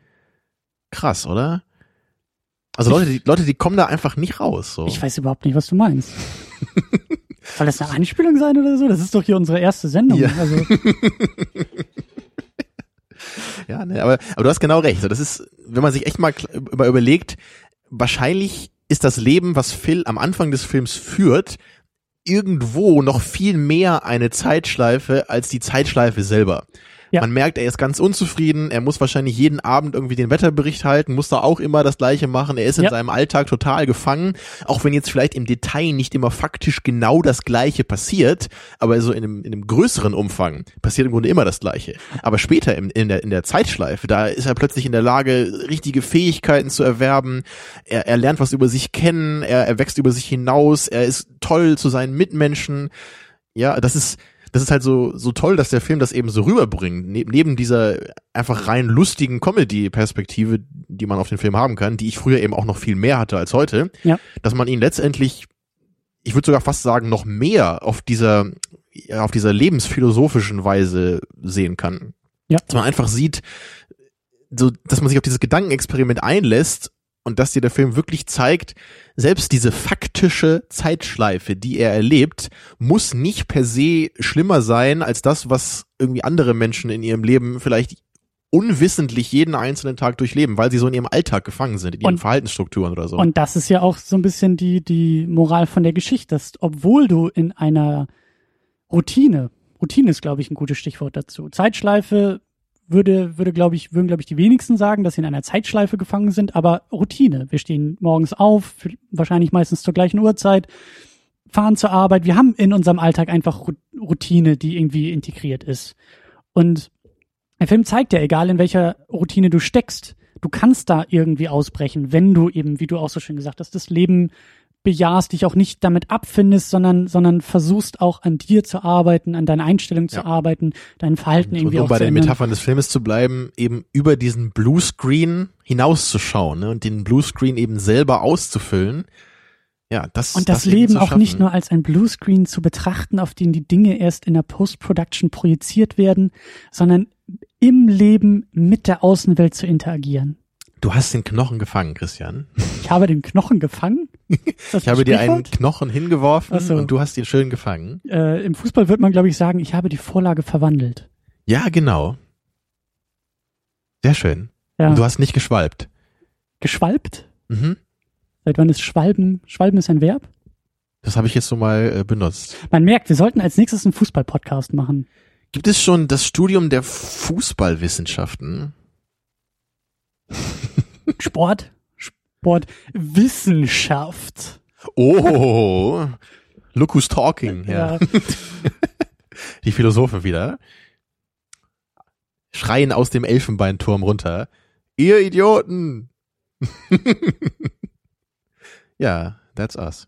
krass, oder? Also Leute, die, Leute, die kommen da einfach nicht raus. So. Ich weiß überhaupt nicht, was du meinst. Soll das eine Anspielung sein oder so? Das ist doch hier unsere erste Sendung. Ja. Also. ja, ne, aber, aber du hast genau recht. Das ist, wenn man sich echt mal über, überlegt, wahrscheinlich ist das Leben, was Phil am Anfang des Films führt, irgendwo noch viel mehr eine Zeitschleife als die Zeitschleife selber. Ja. Man merkt, er ist ganz unzufrieden, er muss wahrscheinlich jeden Abend irgendwie den Wetterbericht halten, muss da auch immer das Gleiche machen, er ist in ja. seinem Alltag total gefangen, auch wenn jetzt vielleicht im Detail nicht immer faktisch genau das Gleiche passiert, aber so in einem, in einem größeren Umfang passiert im Grunde immer das Gleiche. Aber später in, in, der, in der Zeitschleife, da ist er plötzlich in der Lage, richtige Fähigkeiten zu erwerben, er, er lernt was über sich kennen, er, er wächst über sich hinaus, er ist toll zu seinen Mitmenschen, ja, das ist, das ist halt so, so toll, dass der Film das eben so rüberbringt. Ne neben dieser einfach rein lustigen Comedy-Perspektive, die man auf den Film haben kann, die ich früher eben auch noch viel mehr hatte als heute, ja. dass man ihn letztendlich, ich würde sogar fast sagen, noch mehr auf dieser, auf dieser lebensphilosophischen Weise sehen kann. Ja. Dass man einfach sieht, so, dass man sich auf dieses Gedankenexperiment einlässt und dass dir der Film wirklich zeigt, selbst diese faktische Zeitschleife, die er erlebt, muss nicht per se schlimmer sein als das, was irgendwie andere Menschen in ihrem Leben vielleicht unwissentlich jeden einzelnen Tag durchleben, weil sie so in ihrem Alltag gefangen sind, in ihren und, Verhaltensstrukturen oder so. Und das ist ja auch so ein bisschen die, die Moral von der Geschichte, dass obwohl du in einer Routine, Routine ist, glaube ich, ein gutes Stichwort dazu. Zeitschleife würde, würde glaube ich, würden, glaube ich, die wenigsten sagen, dass sie in einer Zeitschleife gefangen sind, aber Routine. Wir stehen morgens auf, wahrscheinlich meistens zur gleichen Uhrzeit, fahren zur Arbeit. Wir haben in unserem Alltag einfach Routine, die irgendwie integriert ist. Und der Film zeigt ja, egal in welcher Routine du steckst, du kannst da irgendwie ausbrechen, wenn du eben, wie du auch so schön gesagt hast, das Leben bejahst, dich auch nicht damit abfindest, sondern, sondern versuchst auch an dir zu arbeiten, an deiner Einstellung ja. zu arbeiten, dein Verhalten und, irgendwie und um auch bei den Metaphern des Filmes zu bleiben, eben über diesen Bluescreen hinauszuschauen ne, und den Bluescreen eben selber auszufüllen. Ja, das Und das, das Leben auch nicht nur als ein Bluescreen zu betrachten, auf den die Dinge erst in der Post-Production projiziert werden, sondern im Leben mit der Außenwelt zu interagieren. Du hast den Knochen gefangen, Christian. Ich habe den Knochen gefangen? ich habe dir einen Knochen hingeworfen so. und du hast ihn schön gefangen. Äh, Im Fußball wird man, glaube ich, sagen, ich habe die Vorlage verwandelt. Ja, genau. Sehr schön. Ja. Und du hast nicht geschwalbt. Geschwalbt? Mhm. Seit wann ist Schwalben? Schwalben ist ein Verb? Das habe ich jetzt so mal äh, benutzt. Man merkt, wir sollten als nächstes einen Fußball-Podcast machen. Gibt es schon das Studium der Fußballwissenschaften? Sport? Sportwissenschaft. Oh, look who's talking. Ja. ja. Die Philosophen wieder. Schreien aus dem Elfenbeinturm runter. Ihr Idioten! ja, that's us.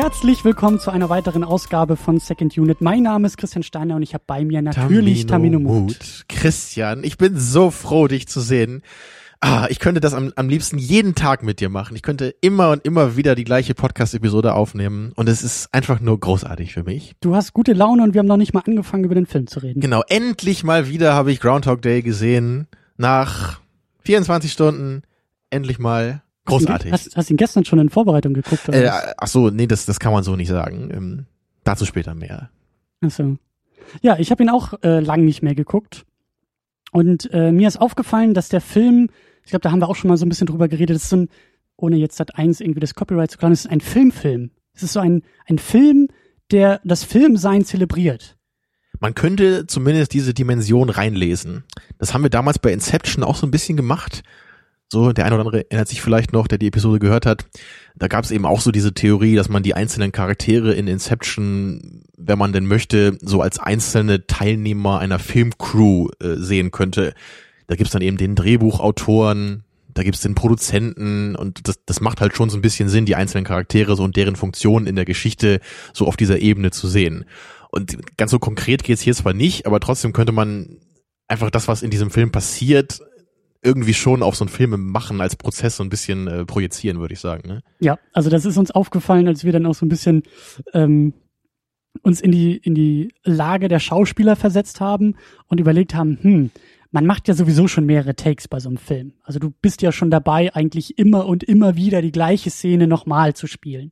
Herzlich willkommen zu einer weiteren Ausgabe von Second Unit. Mein Name ist Christian Steiner und ich habe bei mir natürlich Tamino, Tamino Mut. Christian, ich bin so froh, dich zu sehen. Ah, ich könnte das am, am liebsten jeden Tag mit dir machen. Ich könnte immer und immer wieder die gleiche Podcast-Episode aufnehmen und es ist einfach nur großartig für mich. Du hast gute Laune und wir haben noch nicht mal angefangen, über den Film zu reden. Genau, endlich mal wieder habe ich Groundhog Day gesehen. Nach 24 Stunden endlich mal großartig. Hast, hast, ihn gestern schon in Vorbereitung geguckt? Oder äh, ach so, nee, das, das kann man so nicht sagen. Ähm, dazu später mehr. Ach so. Ja, ich habe ihn auch äh, lang nicht mehr geguckt. Und äh, mir ist aufgefallen, dass der Film ich glaube, da haben wir auch schon mal so ein bisschen drüber geredet. Das ist so ein, ohne jetzt das eins irgendwie das Copyright zu klauen, das ist ein Filmfilm. Es ist so ein, ein Film, der das Filmsein zelebriert. Man könnte zumindest diese Dimension reinlesen. Das haben wir damals bei Inception auch so ein bisschen gemacht. So, der eine oder andere erinnert sich vielleicht noch, der die Episode gehört hat. Da gab es eben auch so diese Theorie, dass man die einzelnen Charaktere in Inception, wenn man denn möchte, so als einzelne Teilnehmer einer Filmcrew äh, sehen könnte. Da gibt's dann eben den Drehbuchautoren, da gibt's den Produzenten und das, das macht halt schon so ein bisschen Sinn, die einzelnen Charaktere so und deren Funktionen in der Geschichte so auf dieser Ebene zu sehen. Und ganz so konkret geht's hier zwar nicht, aber trotzdem könnte man einfach das, was in diesem Film passiert, irgendwie schon auf so einen Film machen als Prozess so ein bisschen äh, projizieren, würde ich sagen. Ne? Ja, also das ist uns aufgefallen, als wir dann auch so ein bisschen ähm, uns in die in die Lage der Schauspieler versetzt haben und überlegt haben, hm, man macht ja sowieso schon mehrere Takes bei so einem Film. Also du bist ja schon dabei, eigentlich immer und immer wieder die gleiche Szene nochmal zu spielen.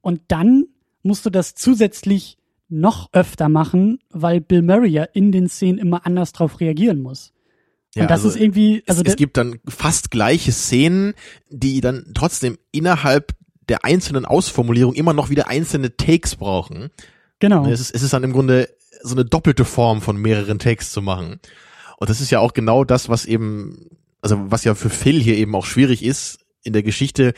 Und dann musst du das zusätzlich noch öfter machen, weil Bill Murray ja in den Szenen immer anders drauf reagieren muss. Ja, und das also ist irgendwie, also es, es gibt dann fast gleiche Szenen, die dann trotzdem innerhalb der einzelnen Ausformulierung immer noch wieder einzelne Takes brauchen. Genau. Es ist, es ist dann im Grunde so eine doppelte Form von mehreren Takes zu machen. Und das ist ja auch genau das, was eben, also was ja für Phil hier eben auch schwierig ist, in der Geschichte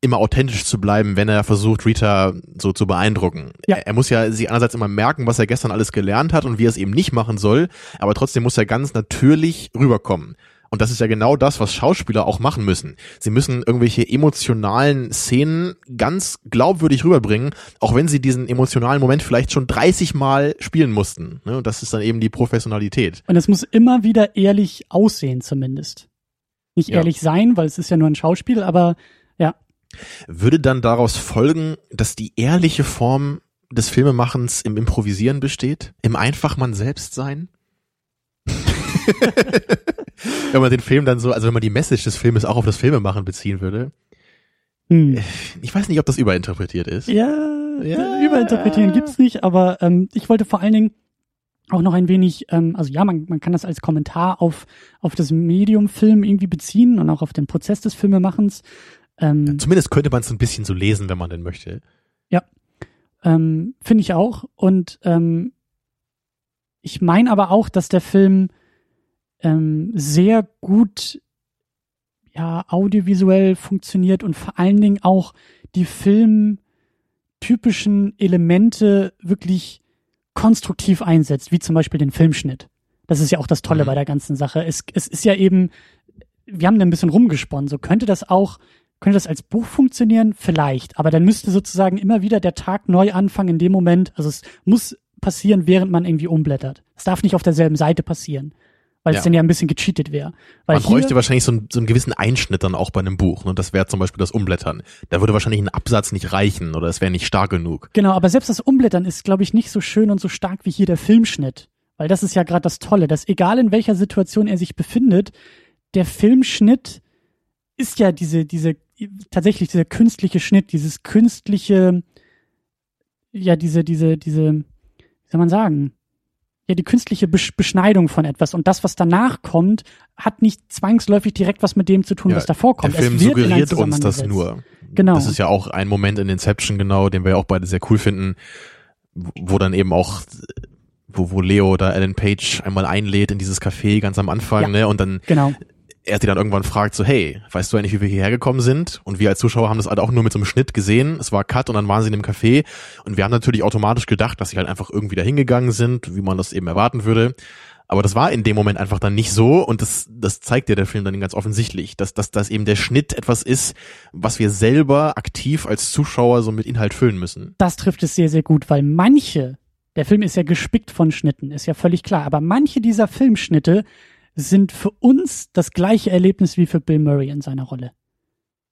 immer authentisch zu bleiben, wenn er versucht, Rita so zu beeindrucken. Ja. Er muss ja sich einerseits immer merken, was er gestern alles gelernt hat und wie er es eben nicht machen soll, aber trotzdem muss er ganz natürlich rüberkommen. Und das ist ja genau das, was Schauspieler auch machen müssen. Sie müssen irgendwelche emotionalen Szenen ganz glaubwürdig rüberbringen, auch wenn sie diesen emotionalen Moment vielleicht schon 30 Mal spielen mussten. Und das ist dann eben die Professionalität. Und es muss immer wieder ehrlich aussehen, zumindest. Nicht ja. ehrlich sein, weil es ist ja nur ein Schauspiel, aber. Würde dann daraus folgen, dass die ehrliche Form des Filmemachens im Improvisieren besteht? Im Einfachmann selbst sein? wenn man den Film dann so, also wenn man die Message des Filmes auch auf das Filmemachen beziehen würde. Hm. Ich weiß nicht, ob das überinterpretiert ist. Ja, ja. überinterpretieren gibt's nicht, aber ähm, ich wollte vor allen Dingen auch noch ein wenig, ähm, also ja, man, man kann das als Kommentar auf, auf das Medium Film irgendwie beziehen und auch auf den Prozess des Filmemachens. Ähm, ja, zumindest könnte man es ein bisschen so lesen, wenn man denn möchte. Ja, ähm, finde ich auch. Und ähm, ich meine aber auch, dass der Film ähm, sehr gut ja audiovisuell funktioniert und vor allen Dingen auch die filmtypischen Elemente wirklich konstruktiv einsetzt, wie zum Beispiel den Filmschnitt. Das ist ja auch das Tolle mhm. bei der ganzen Sache. Es, es ist ja eben, wir haben da ein bisschen rumgesponnen. So könnte das auch, könnte das als Buch funktionieren? Vielleicht. Aber dann müsste sozusagen immer wieder der Tag neu anfangen in dem Moment. Also es muss passieren, während man irgendwie umblättert. Es darf nicht auf derselben Seite passieren weil ja. es dann ja ein bisschen gecheatet wäre. Man bräuchte wahrscheinlich so, ein, so einen gewissen Einschnitt dann auch bei einem Buch. Ne? Das wäre zum Beispiel das Umblättern. Da würde wahrscheinlich ein Absatz nicht reichen oder es wäre nicht stark genug. Genau, aber selbst das Umblättern ist, glaube ich, nicht so schön und so stark wie hier der Filmschnitt. Weil das ist ja gerade das Tolle, dass egal in welcher Situation er sich befindet, der Filmschnitt ist ja diese, diese, tatsächlich dieser künstliche Schnitt, dieses künstliche, ja, diese, diese, diese, wie soll man sagen, ja die künstliche Beschneidung von etwas und das, was danach kommt, hat nicht zwangsläufig direkt was mit dem zu tun, ja, was davor kommt. Der Film suggeriert uns das nur. Genau. Das ist ja auch ein Moment in Inception genau, den wir ja auch beide sehr cool finden, wo dann eben auch wo, wo Leo oder Alan Page einmal einlädt in dieses Café ganz am Anfang, ja, ne? Und dann genau er sie dann irgendwann fragt, so, hey, weißt du eigentlich, wie wir hierher gekommen sind? Und wir als Zuschauer haben das halt auch nur mit so einem Schnitt gesehen. Es war Cut und dann waren sie in dem Café. Und wir haben natürlich automatisch gedacht, dass sie halt einfach irgendwie da hingegangen sind, wie man das eben erwarten würde. Aber das war in dem Moment einfach dann nicht so und das, das zeigt dir der Film dann ganz offensichtlich, dass, dass, dass eben der Schnitt etwas ist, was wir selber aktiv als Zuschauer so mit Inhalt füllen müssen. Das trifft es sehr, sehr gut, weil manche, der Film ist ja gespickt von Schnitten, ist ja völlig klar, aber manche dieser Filmschnitte sind für uns das gleiche Erlebnis wie für Bill Murray in seiner Rolle.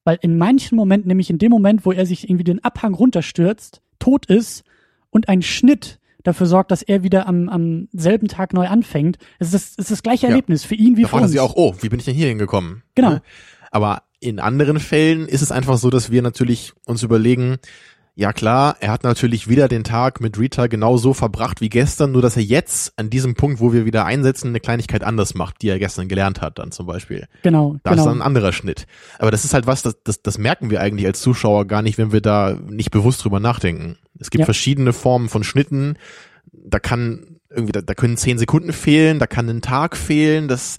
Weil in manchen Momenten, nämlich in dem Moment, wo er sich irgendwie den Abhang runterstürzt, tot ist und ein Schnitt dafür sorgt, dass er wieder am, am selben Tag neu anfängt. Es ist das, es ist das gleiche Ja. Erlebnis für ihn wie Da für uns. sich auch, oh, wie bin ich denn hier hingekommen? Genau. Ne? Aber in anderen Fällen ist es einfach so, dass wir natürlich uns überlegen, ja klar, er hat natürlich wieder den Tag mit Rita genauso verbracht wie gestern, nur dass er jetzt an diesem Punkt, wo wir wieder einsetzen, eine Kleinigkeit anders macht, die er gestern gelernt hat, dann zum Beispiel. Genau, Da ist genau. dann ein anderer Schnitt. Aber das ist halt was, das, das, das merken wir eigentlich als Zuschauer gar nicht, wenn wir da nicht bewusst drüber nachdenken. Es gibt Ja. verschiedene Formen von Schnitten. Da kann irgendwie, da, da können zehn Sekunden fehlen, da kann ein Tag fehlen. Das,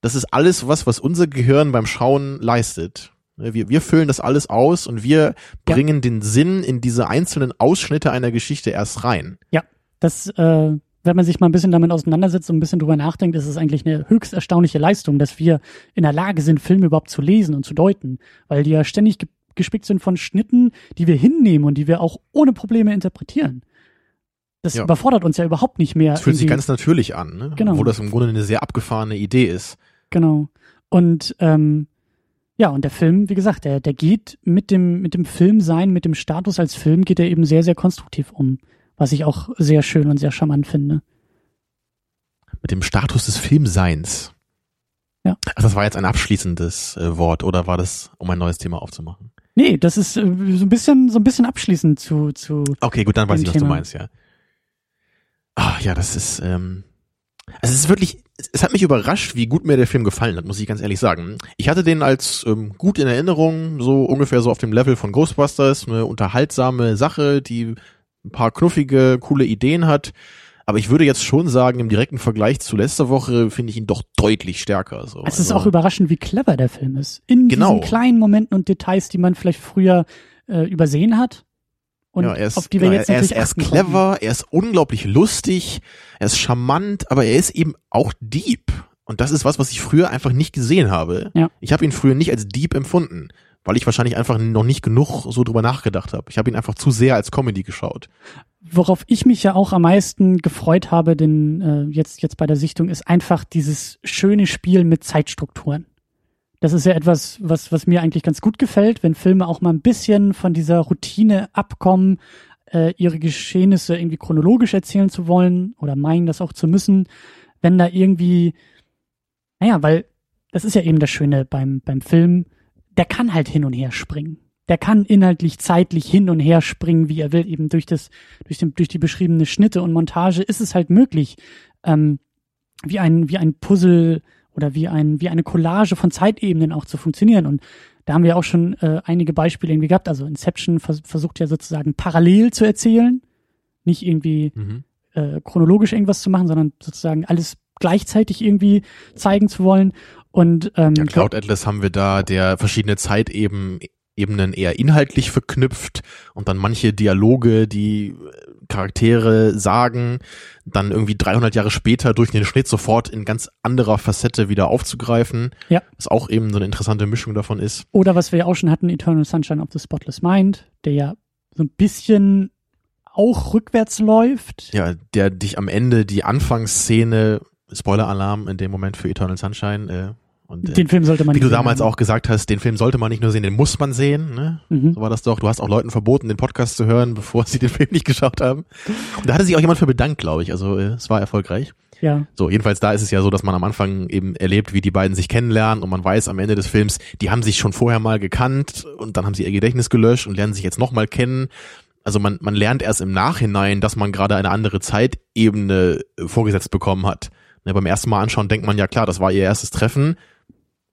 das ist alles was, was unser Gehirn beim Schauen leistet. Wir, wir füllen das alles aus und wir bringen den Sinn in diese einzelnen Ausschnitte einer Geschichte erst rein. Ja, das, äh, wenn man sich mal ein bisschen damit auseinandersetzt und ein bisschen drüber nachdenkt, ist es eigentlich eine höchst erstaunliche Leistung, dass wir in der Lage sind, Filme überhaupt zu lesen und zu deuten, weil die ja ständig ge gespickt sind von Schnitten, die wir hinnehmen und die wir auch ohne Probleme interpretieren. Das Ja. überfordert uns ja überhaupt nicht mehr. Es fühlt sich ganz natürlich an, ne? Genau. obwohl das im Grunde eine sehr abgefahrene Idee ist. Genau. Und ähm, ja, und der Film, wie gesagt, der, der geht mit dem, mit dem Film sein, mit dem Status als Film, geht er eben sehr, sehr konstruktiv um. Was ich auch sehr schön und sehr charmant finde. mit dem Status des Filmseins. Ja. Ach, das war jetzt ein abschließendes äh, Wort oder war das, um ein neues Thema aufzumachen? Nee, das ist äh, so ein bisschen, so ein bisschen abschließend zu, zu, Okay, gut, dann weiß ich, was du Thema. meinst, ja. Ah, ja, das ist, ähm, also es ist wirklich, es- hat mich überrascht, wie gut mir der Film gefallen hat, muss ich ganz ehrlich sagen. Ich hatte den als ähm, gut in Erinnerung, so ungefähr so auf dem Level von Ghostbusters, eine unterhaltsame Sache, die ein paar knuffige, coole Ideen hat. Aber ich würde jetzt schon sagen, im direkten Vergleich zu letzter Woche finde ich ihn doch deutlich stärker. So. es ist Also- auch überraschend, wie clever der Film ist. In Genau. diesen kleinen Momenten und Details, die man vielleicht früher äh, übersehen hat. Und ja, er ist, auf die wir genau, jetzt er ist, er ist clever, er ist unglaublich lustig, er ist charmant, aber er ist eben auch deep. Und das ist was, was ich früher einfach nicht gesehen habe. Ja. Ich habe ihn früher nicht als deep empfunden, weil ich wahrscheinlich einfach noch nicht genug so drüber nachgedacht habe. Ich habe ihn einfach zu sehr als Comedy geschaut. Worauf ich mich ja auch am meisten gefreut habe, denn äh, jetzt jetzt bei der Sichtung ist einfach dieses schöne Spiel mit Zeitstrukturen. Das ist ja etwas, was was mir eigentlich ganz gut gefällt, wenn Filme auch mal ein bisschen von dieser Routine abkommen, äh, ihre Geschehnisse irgendwie chronologisch erzählen zu wollen oder meinen das auch zu müssen, wenn da irgendwie, naja, weil das ist ja eben das Schöne beim beim Film, der kann halt hin und her springen. Der kann inhaltlich zeitlich hin und her springen, wie er will, eben durch das durch, den, durch die beschriebene Schnitte und Montage ist es halt möglich, ähm, wie ein, wie ein Puzzle oder wie ein, wie eine Collage von Zeitebenen auch zu funktionieren. Und da haben wir auch schon äh, einige Beispiele irgendwie gehabt. Also Inception vers versucht ja sozusagen parallel zu erzählen, nicht irgendwie äh, chronologisch irgendwas zu machen, sondern sozusagen alles gleichzeitig irgendwie zeigen zu wollen. Und ähm, Ja, Cloud Atlas haben wir da, der verschiedene Zeitebenen Ebenen eher inhaltlich verknüpft und dann manche Dialoge, die Charaktere sagen, dann irgendwie 300 Jahre später durch den Schnitt sofort in ganz anderer Facette wieder aufzugreifen. Ja. Was auch eben so eine interessante Mischung davon ist. Oder was wir ja auch schon hatten, Eternal Sunshine of the Spotless Mind, der ja so ein bisschen auch rückwärts läuft. Ja, der dich am Ende die Anfangsszene, Spoiler-Alarm in dem Moment für Eternal Sunshine, äh, und äh, Den Film sollte man wie nicht du sehen damals haben. auch gesagt hast, den Film sollte man nicht nur sehen, den muss man sehen. Ne? Mhm. So war das doch. Du hast auch Leuten verboten, den Podcast zu hören, bevor sie den Film nicht geschaut haben. Und da hatte sich auch jemand für bedankt, glaube ich. Also äh, es war erfolgreich. Ja, So, jedenfalls da ist es ja so, dass man am Anfang eben erlebt, wie die beiden sich kennenlernen und man weiß am Ende des Films, die haben sich schon vorher mal gekannt und dann haben sie ihr Gedächtnis gelöscht und lernen sich jetzt nochmal kennen. Also man, man lernt erst im Nachhinein, dass man gerade eine andere Zeitebene äh, vorgesetzt bekommen hat. Ne, beim ersten Mal anschauen denkt man ja klar, das war ihr erstes Treffen,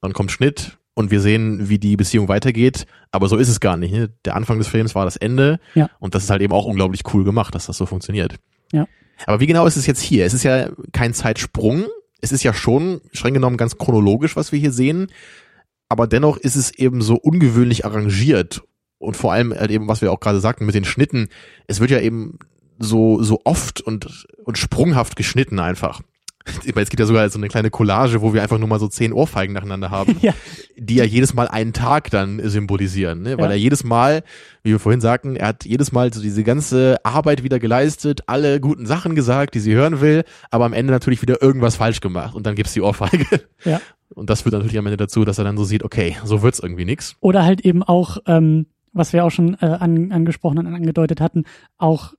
dann kommt Schnitt und wir sehen, wie die Beziehung weitergeht, aber so ist es gar nicht. Ne? Der Anfang des Films war das Ende Ja. und das ist halt eben auch unglaublich cool gemacht, dass das so funktioniert. Ja. Aber wie genau ist es jetzt hier? Es ist ja kein Zeitsprung. Es ist ja schon streng genommen ganz chronologisch, was wir hier sehen. Aber dennoch ist es eben so ungewöhnlich arrangiert. Und vor allem halt eben, was wir auch gerade sagten mit den Schnitten. Es wird ja eben so, so oft und, und sprunghaft geschnitten einfach. Es gibt ja sogar so eine kleine Collage, wo wir einfach nur mal so zehn Ohrfeigen nacheinander haben, Ja. die ja jedes Mal einen Tag dann symbolisieren, ne? weil Ja. er jedes Mal, wie wir vorhin sagten, er hat jedes Mal so diese ganze Arbeit wieder geleistet, alle guten Sachen gesagt, die sie hören will, aber am Ende natürlich wieder irgendwas falsch gemacht und dann gibt's die Ohrfeige. Ja. Und das führt natürlich am Ende dazu, dass er dann so sieht, okay, so wird's irgendwie nix. Oder halt eben auch, ähm, was wir auch schon äh, an, angesprochen und angedeutet hatten, auch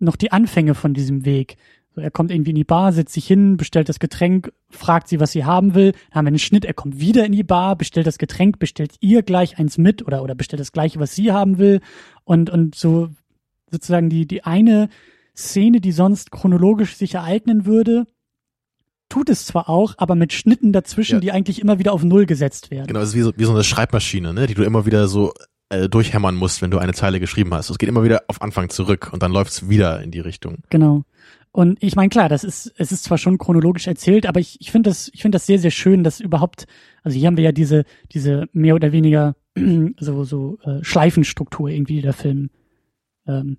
noch die Anfänge von diesem Weg. So, er kommt irgendwie in die Bar, setzt sich hin, bestellt das Getränk, fragt sie, was sie haben will. Dann haben wir einen Schnitt, er kommt wieder in die Bar, bestellt das Getränk, bestellt ihr gleich eins mit oder, oder bestellt das gleiche, was sie haben will. Und, und so sozusagen die, die eine Szene, die sonst chronologisch sich ereignen würde, tut es zwar auch, aber mit Schnitten dazwischen, Ja. die eigentlich immer wieder auf Null gesetzt werden. Genau, es ist wie so, wie so eine Schreibmaschine, ne, die du immer wieder so äh, durchhämmern musst, wenn du eine Zeile geschrieben hast. Es geht immer wieder auf Anfang zurück und dann läuft's wieder in die Richtung. Genau. Und ich meine, klar, das ist, es ist zwar schon chronologisch erzählt, aber ich, ich finde das, ich finde das sehr, sehr schön, dass überhaupt, also hier haben wir ja diese, diese mehr oder weniger so, so äh, Schleifenstruktur irgendwie, die der Film ähm,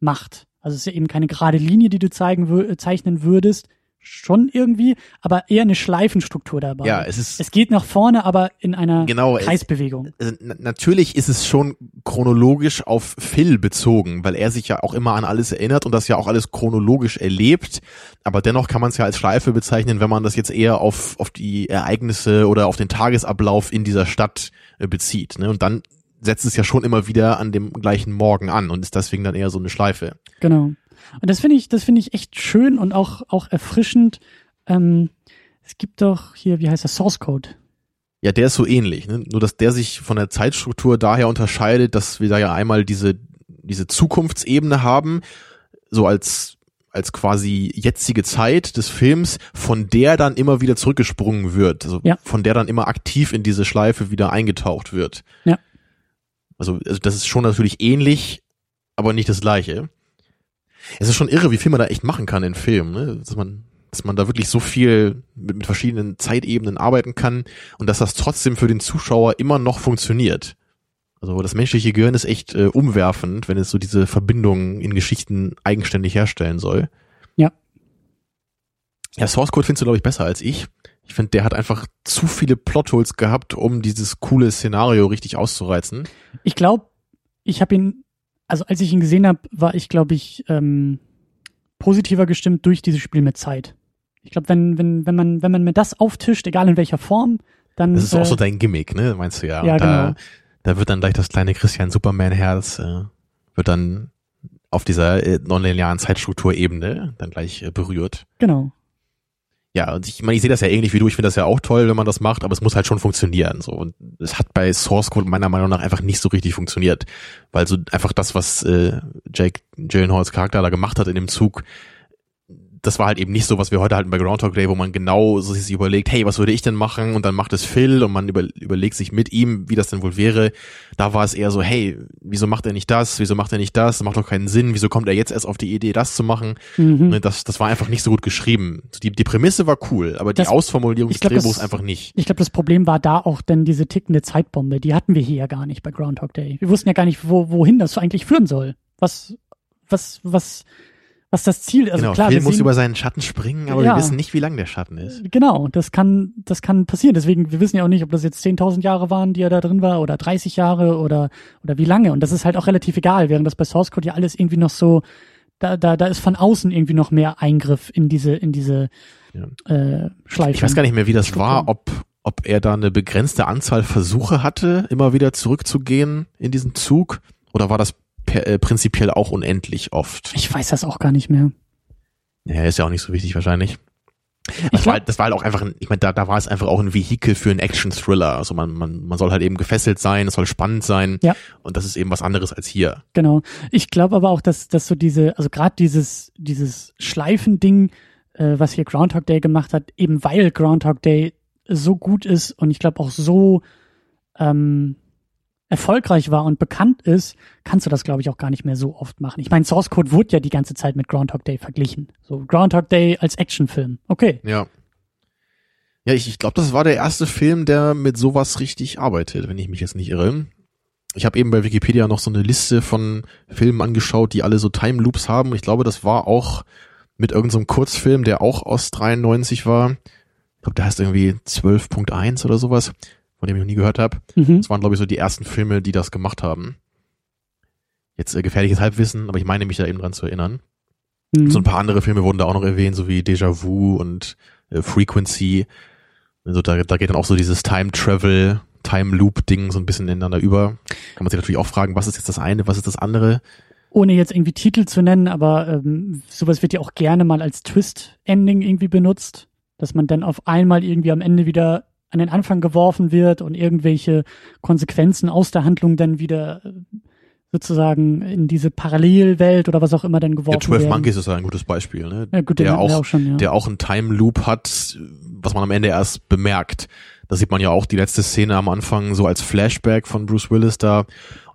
macht. Also es ist ja eben keine gerade Linie, die du zeigen wür zeichnen würdest, schon irgendwie, aber eher eine Schleifenstruktur dabei. Ja, es ist es geht nach vorne, aber in einer genau. Es, Kreisbewegung. äh, na- natürlich ist es schon chronologisch auf Phil bezogen, weil er sich ja auch immer an alles erinnert und das ja auch alles chronologisch erlebt. Aber dennoch kann man es ja als Schleife bezeichnen, wenn man das jetzt eher auf, auf die Ereignisse oder auf den Tagesablauf in dieser Stadt äh, bezieht. Ne? Und dann setzt es ja schon immer wieder an dem gleichen Morgen an und ist deswegen dann eher so eine Schleife. Genau. Und das finde ich, das finde ich echt schön und auch, auch erfrischend. Ähm, es gibt doch hier, wie heißt das, Source Code. Ja, der ist so ähnlich, ne? nur dass der sich von der Zeitstruktur daher unterscheidet, dass wir da ja einmal diese, diese Zukunftsebene haben, so als, als quasi jetzige Zeit des Films, von der dann immer wieder zurückgesprungen wird, also Ja. von der dann immer aktiv in diese Schleife wieder eingetaucht wird. Ja. Also, also das ist schon natürlich ähnlich, aber nicht das gleiche. Es ist schon irre, wie viel man da echt machen kann in Filmen, ne? dass man dass man da wirklich so viel mit, mit verschiedenen Zeitebenen arbeiten kann und dass das trotzdem für den Zuschauer immer noch funktioniert. Also das menschliche Gehirn ist echt äh, umwerfend, wenn es so diese Verbindungen in Geschichten eigenständig herstellen soll. Ja. Ja, Source Code findest du, glaube ich, besser als ich. Ich finde, der hat einfach zu viele Plotholes gehabt, um dieses coole Szenario richtig auszureizen. Ich glaube, ich habe ihn, also als ich ihn gesehen habe, war ich, glaube ich, ähm, positiver gestimmt durch dieses Spiel mit Zeit. Ich glaube, wenn, wenn, wenn man, wenn man mir das auftischt, egal in welcher Form, dann. Das ist äh, auch so dein Gimmick, ne? Meinst du ja? Ja, Und da, genau. da wird dann gleich das kleine Christian Superman Herz äh, wird dann auf dieser äh, nonlinearen Zeitstrukturebene dann gleich äh, berührt. Genau. Ja, und ich meine, ich sehe das ja ähnlich wie du. Ich finde das ja auch toll, wenn man das macht, aber es muss halt schon funktionieren. So und es hat bei Source Code meiner Meinung nach einfach nicht so richtig funktioniert, weil so einfach das, was äh, Jake Gyllenhaals Charakter da gemacht hat in dem Zug, das war halt eben nicht so, was wir heute halten bei Groundhog Day, wo man genau so sich überlegt, hey, was würde ich denn machen? Und dann macht es Phil und man über, überlegt sich mit ihm, wie das denn wohl wäre. Da war es eher so, hey, wieso macht er nicht das? Wieso macht er nicht das? Das macht doch keinen Sinn. Wieso kommt er jetzt erst auf die Idee, das zu machen? Mhm. Ne, Das, das war einfach nicht so gut geschrieben. Die, die Prämisse war cool, aber die Das- Ausformulierung des glaub, das- Drehbuchs einfach nicht. Ich glaube, das Problem war da auch denn diese tickende Zeitbombe. Die hatten wir hier ja gar nicht bei Groundhog Day. Wir wussten ja gar nicht, wo, wohin das eigentlich führen soll. Was, was, was, was das Ziel ist. Also genau, klar, Phil muss über seinen Schatten springen, aber Ja. wir wissen nicht, wie lang der Schatten ist. Genau, das kann, das kann passieren. Deswegen, wir wissen ja auch nicht, ob das jetzt 10.000 Jahre waren, die er da drin war, oder 30 Jahre oder, oder wie lange. Und das ist halt auch relativ egal, während das bei Source Code ja alles irgendwie noch so, da, da, da ist von außen irgendwie noch mehr Eingriff in diese, in diese äh, Schleife. Ich weiß gar nicht mehr, wie das Struktur. war, ob, ob er da eine begrenzte Anzahl Versuche hatte, immer wieder zurückzugehen in diesen Zug, oder war das äh, prinzipiell auch unendlich oft? Ich weiß das auch gar nicht mehr. Ja, ist ja auch nicht so wichtig wahrscheinlich. Ich Das war, glaub, halt- das war halt auch einfach, ein, ich meine, da, da war es einfach auch ein Vehikel für einen Action-Thriller. Also man, man, man soll halt eben gefesselt sein, es soll spannend sein. Ja. Und das ist eben was anderes als hier. Genau. Ich glaube aber auch, dass, dass so diese, also gerade dieses, dieses Schleifending, äh, was hier Groundhog Day gemacht hat, eben weil Groundhog Day so gut ist und ich glaube auch so ähm, erfolgreich war und bekannt ist, kannst du das, glaube ich, auch gar nicht mehr so oft machen. Ich meine, Source Code wurde ja die ganze Zeit mit Groundhog Day verglichen. So Groundhog Day als Actionfilm. Okay. Ja. Ja, ich, ich glaube, das war der erste Film, der mit sowas richtig arbeitet, wenn ich mich jetzt nicht irre. Ich habe eben bei Wikipedia noch so eine Liste von Filmen angeschaut, die alle so Time Loops haben. Ich glaube, das war auch mit irgendeinem so Kurzfilm, der auch aus 93 war. Ich glaube, der heißt irgendwie 12.1 oder sowas, von dem ich noch nie gehört habe. Mhm. Das waren, glaube ich, so die ersten Filme, die das gemacht haben. Jetzt äh, gefährliches Halbwissen, aber ich meine mich da eben dran zu erinnern. Mhm. So ein paar andere Filme wurden da auch noch erwähnt, so wie Déjà Vu und äh, Frequency. Also da, da geht dann auch so dieses Time Travel, Time Loop Ding so ein bisschen ineinander über. Kann man sich natürlich auch fragen, was ist jetzt das eine, was ist das andere? Ohne jetzt irgendwie Titel zu nennen, aber ähm, sowas wird ja auch gerne mal als Twist-Ending irgendwie benutzt, dass man dann auf einmal irgendwie am Ende wieder an den Anfang geworfen wird und irgendwelche Konsequenzen aus der Handlung dann wieder äh, sozusagen in diese Parallelwelt oder was auch immer dann geworfen Ja, 12 werden. Monkeys ist ja ein gutes Beispiel, ne? Ja, gut, der auch, auch schon, ja. der auch einen Time Loop hat, was man am Ende erst bemerkt. Da sieht man ja auch die letzte Szene am Anfang so als Flashback von Bruce Willis da.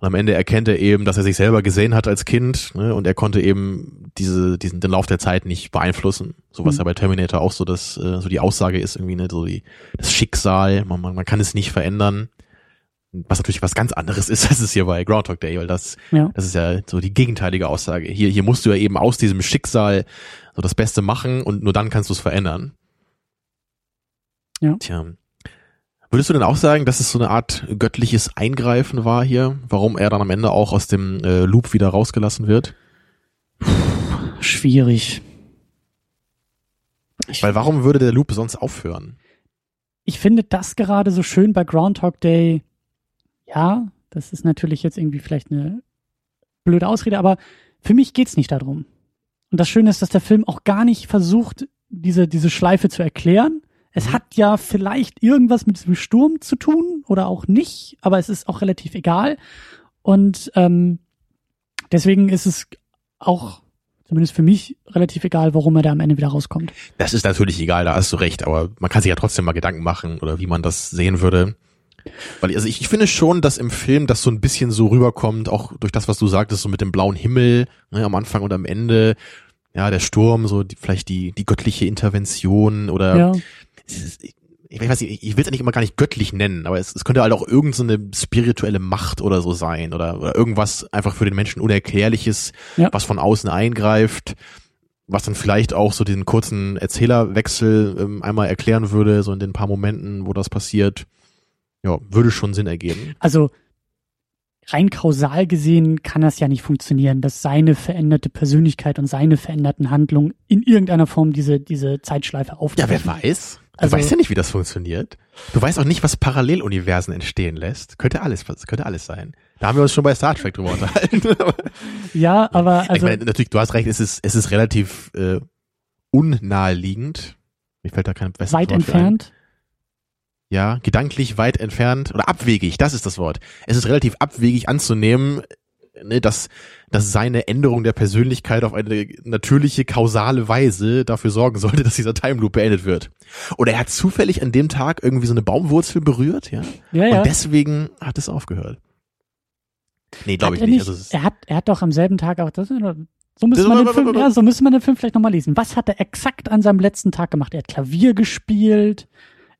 Und am Ende erkennt er eben, dass er sich selber gesehen hat als Kind, ne? Und er konnte eben diese, diesen, den Lauf der Zeit nicht beeinflussen. So was Mhm. ja bei Terminator auch so das, äh, so die Aussage ist irgendwie, ne? So die, das Schicksal, man, man, man kann es nicht verändern. Was natürlich was ganz anderes ist, als es hier bei Groundhog Day, weil das ja. das ist ja so die gegenteilige Aussage. Hier, hier musst du ja eben aus diesem Schicksal so das Beste machen und nur dann kannst du es verändern. Ja. Tja. Würdest du denn auch sagen, dass es so eine Art göttliches Eingreifen war hier? Warum er dann am Ende auch aus dem äh, Loop wieder rausgelassen wird? Schwierig. Ich, Weil warum würde der Loop sonst aufhören? ich finde das gerade so schön bei Groundhog Day. Ja, das ist natürlich jetzt irgendwie vielleicht eine blöde Ausrede, aber für mich geht's nicht darum. Und das Schöne ist, dass der Film auch gar nicht versucht, diese, diese Schleife zu erklären. Es Mhm. hat ja vielleicht irgendwas mit diesem Sturm zu tun oder auch nicht, aber es ist auch relativ egal. Und ähm, deswegen ist es auch, zumindest für mich, relativ egal, warum er da am Ende wieder rauskommt. Das ist natürlich egal, da hast du recht, aber man kann sich ja trotzdem mal Gedanken machen oder wie man das sehen würde. Weil, also ich, ich finde schon, dass im Film das so ein bisschen so rüberkommt, auch durch das, was du sagtest, so mit dem blauen Himmel ne, am Anfang und am Ende, ja, der Sturm, so die, vielleicht die, die göttliche Intervention oder ja. ist, ich, ich weiß nicht, ich will es eigentlich immer gar nicht göttlich nennen, aber es, es könnte halt auch irgendeine spirituelle Macht oder so sein oder, oder irgendwas einfach für den Menschen Unerklärliches, Ja. was von außen eingreift, was dann vielleicht auch so den kurzen Erzählerwechsel ähm, einmal erklären würde, so in den paar Momenten, wo das passiert. Ja, würde schon Sinn ergeben. Also rein kausal gesehen kann das ja nicht funktionieren, dass seine veränderte Persönlichkeit und seine veränderten Handlungen in irgendeiner Form diese, diese Zeitschleife Ja, aufgreifen. wer weiß? Du Also- weißt ja nicht, wie das funktioniert. Du weißt auch nicht, was Paralleluniversen entstehen lässt. Könnte alles, könnte alles sein. Da haben wir uns schon bei Star Trek drüber unterhalten. Ja, aber ich also meine, natürlich, du hast recht, es ist, es ist relativ äh, unnaheliegend. Mir fällt da kein besseres weit Wort für ein. Ja, gedanklich weit entfernt oder abwegig, das ist das Wort. Es ist relativ abwegig anzunehmen, ne, dass, dass seine Änderung der Persönlichkeit auf eine natürliche, kausale Weise dafür sorgen sollte, dass dieser Time Loop beendet wird. Oder er hat zufällig an dem Tag irgendwie so eine Baumwurzel berührt, ja, Ja, ja. und deswegen hat es aufgehört. Nee, glaube ich er nicht. Also, er hat, er hat doch am selben Tag auch das, so müsste man den Film, ja, so müsste man den Film vielleicht nochmal lesen. Was hat er exakt an seinem letzten Tag gemacht? Er hat Klavier gespielt,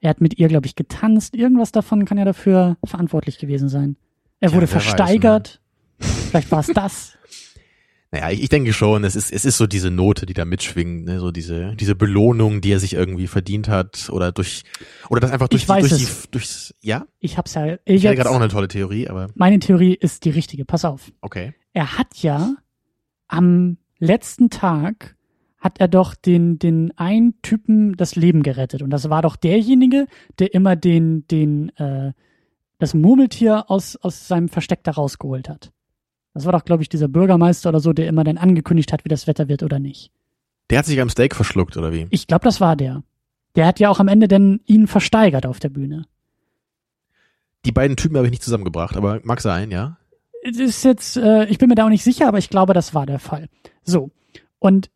er hat mit ihr, glaube ich, getanzt. Irgendwas davon kann ja dafür verantwortlich gewesen sein. Er wurde wer weiß, versteigert. Vielleicht war es das. Naja, ich, ich denke schon, es ist, es ist so diese Note, die da mitschwingt, ne? so diese, diese Belohnung, die er sich irgendwie verdient hat oder durch, oder das einfach durch, Ich die, weiß durch es. die, durchs, ja? Ich hab's ja. Ich hatte Jetzt, gerade auch eine tolle Theorie, aber meine Theorie ist die richtige. Pass auf. okay. Er hat ja am letzten Tag hat er doch den, den einen Typen das Leben gerettet. Und das war doch derjenige, der immer den, den, äh, das Murmeltier aus, aus seinem Versteck da rausgeholt hat. Das war doch, glaube ich, dieser Bürgermeister oder so, der immer dann angekündigt hat, wie das Wetter wird oder nicht. Der hat sich am Steak verschluckt, oder wie? Ich glaube, das war der. Der hat ja auch am Ende dann ihn versteigert auf der Bühne. Die beiden Typen habe ich nicht zusammengebracht, aber mag sein, ja. Es ist jetzt, äh, ich bin mir da auch nicht sicher, aber ich glaube, das war der Fall. So. Und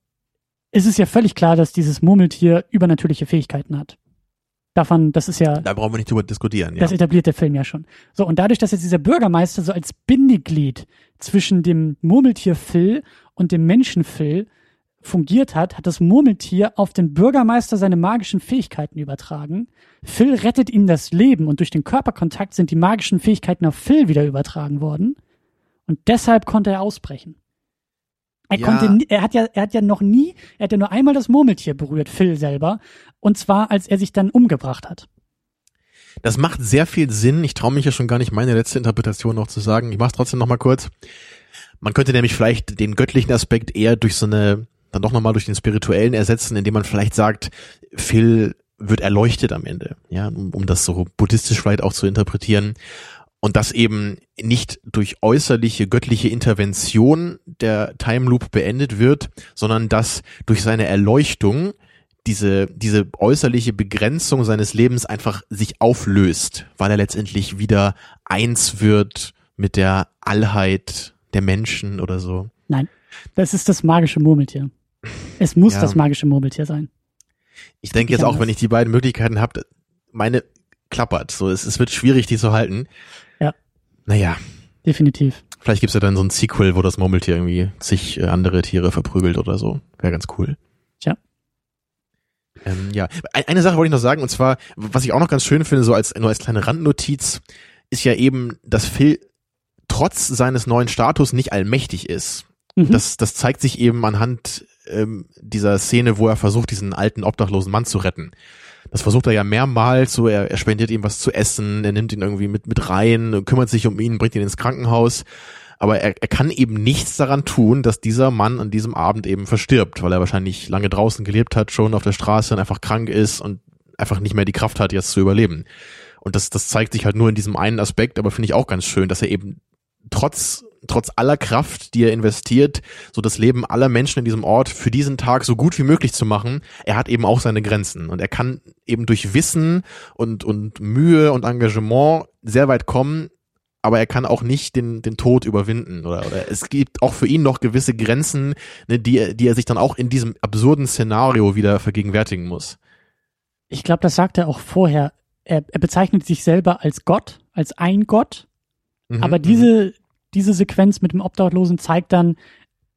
es ist ja völlig klar, dass dieses Murmeltier übernatürliche Fähigkeiten hat. Davon, das ist ja, Da brauchen wir nicht drüber diskutieren, ja. das etabliert der Film ja schon. So, und dadurch, dass jetzt dieser Bürgermeister so als Bindeglied zwischen dem Murmeltier Phil und dem Menschen Phil fungiert hat, hat das Murmeltier auf den Bürgermeister seine magischen Fähigkeiten übertragen. Phil rettet ihm das Leben und durch den Körperkontakt sind die magischen Fähigkeiten auf Phil wieder übertragen worden. Und deshalb konnte er ausbrechen. Er Ja. konnte, er hat ja, er hat ja noch nie, er hat ja nur einmal das Murmeltier berührt, Phil selber. Und zwar, als er sich dann umgebracht hat. Das macht sehr viel Sinn. Ich traue mich ja schon gar nicht, meine letzte Interpretation noch zu sagen. Ich mache es trotzdem noch mal kurz. Man könnte nämlich vielleicht den göttlichen Aspekt eher durch so eine, dann doch nochmal durch den spirituellen ersetzen, indem man vielleicht sagt, Phil wird erleuchtet am Ende, ja, um, um das so buddhistisch vielleicht auch zu interpretieren. Und das eben nicht durch äußerliche göttliche Intervention der Time Loop beendet wird, sondern dass durch seine Erleuchtung diese, diese äußerliche Begrenzung seines Lebens einfach sich auflöst, weil er letztendlich wieder eins wird mit der Allheit der Menschen oder so. Nein, das ist das magische Murmeltier. Es muss Ja. das magische Murmeltier sein. Ich denke jetzt auch, anders. wenn ich die beiden Möglichkeiten habe, meine klappert. So, es, es wird schwierig, die zu halten. Ja. Naja, Definitiv. vielleicht gibt's ja dann so ein Sequel, wo das Murmeltier irgendwie zig äh, andere Tiere verprügelt oder so. Wäre ganz cool. Tja. Ähm, ja, Ein- eine Sache wollte ich noch sagen, und zwar, was ich auch noch ganz schön finde, so als nur als kleine Randnotiz, ist ja eben, dass Phil trotz seines neuen Status nicht allmächtig ist. Mhm. Das, das zeigt sich eben anhand ähm, dieser Szene, wo er versucht, diesen alten obdachlosen Mann zu retten. Das versucht er ja mehrmals, so er, er spendiert ihm was zu essen, er nimmt ihn irgendwie mit, mit rein, kümmert sich um ihn, bringt ihn ins Krankenhaus. Aber er, er kann eben nichts daran tun, dass dieser Mann an diesem Abend eben verstirbt, weil er wahrscheinlich lange draußen gelebt hat, schon auf der Straße und einfach krank ist und einfach nicht mehr die Kraft hat, jetzt zu überleben. Und das, das zeigt sich halt nur in diesem einen Aspekt, aber finde ich auch ganz schön, dass er eben trotz, trotz aller Kraft, die er investiert, so das Leben aller Menschen in diesem Ort für diesen Tag so gut wie möglich zu machen, er hat eben auch seine Grenzen. Und er kann eben durch Wissen und, und Mühe und Engagement sehr weit kommen, aber er kann auch nicht den, den Tod überwinden. Oder, oder es gibt auch für ihn noch gewisse Grenzen, ne, die, er- die er sich dann auch in diesem absurden Szenario wieder vergegenwärtigen muss. Ich glaube, das sagt er auch vorher. Er, er bezeichnet sich selber als Gott, als ein Gott. Mhm, Aber mhm. diese, diese Sequenz mit dem Obdachlosen zeigt dann,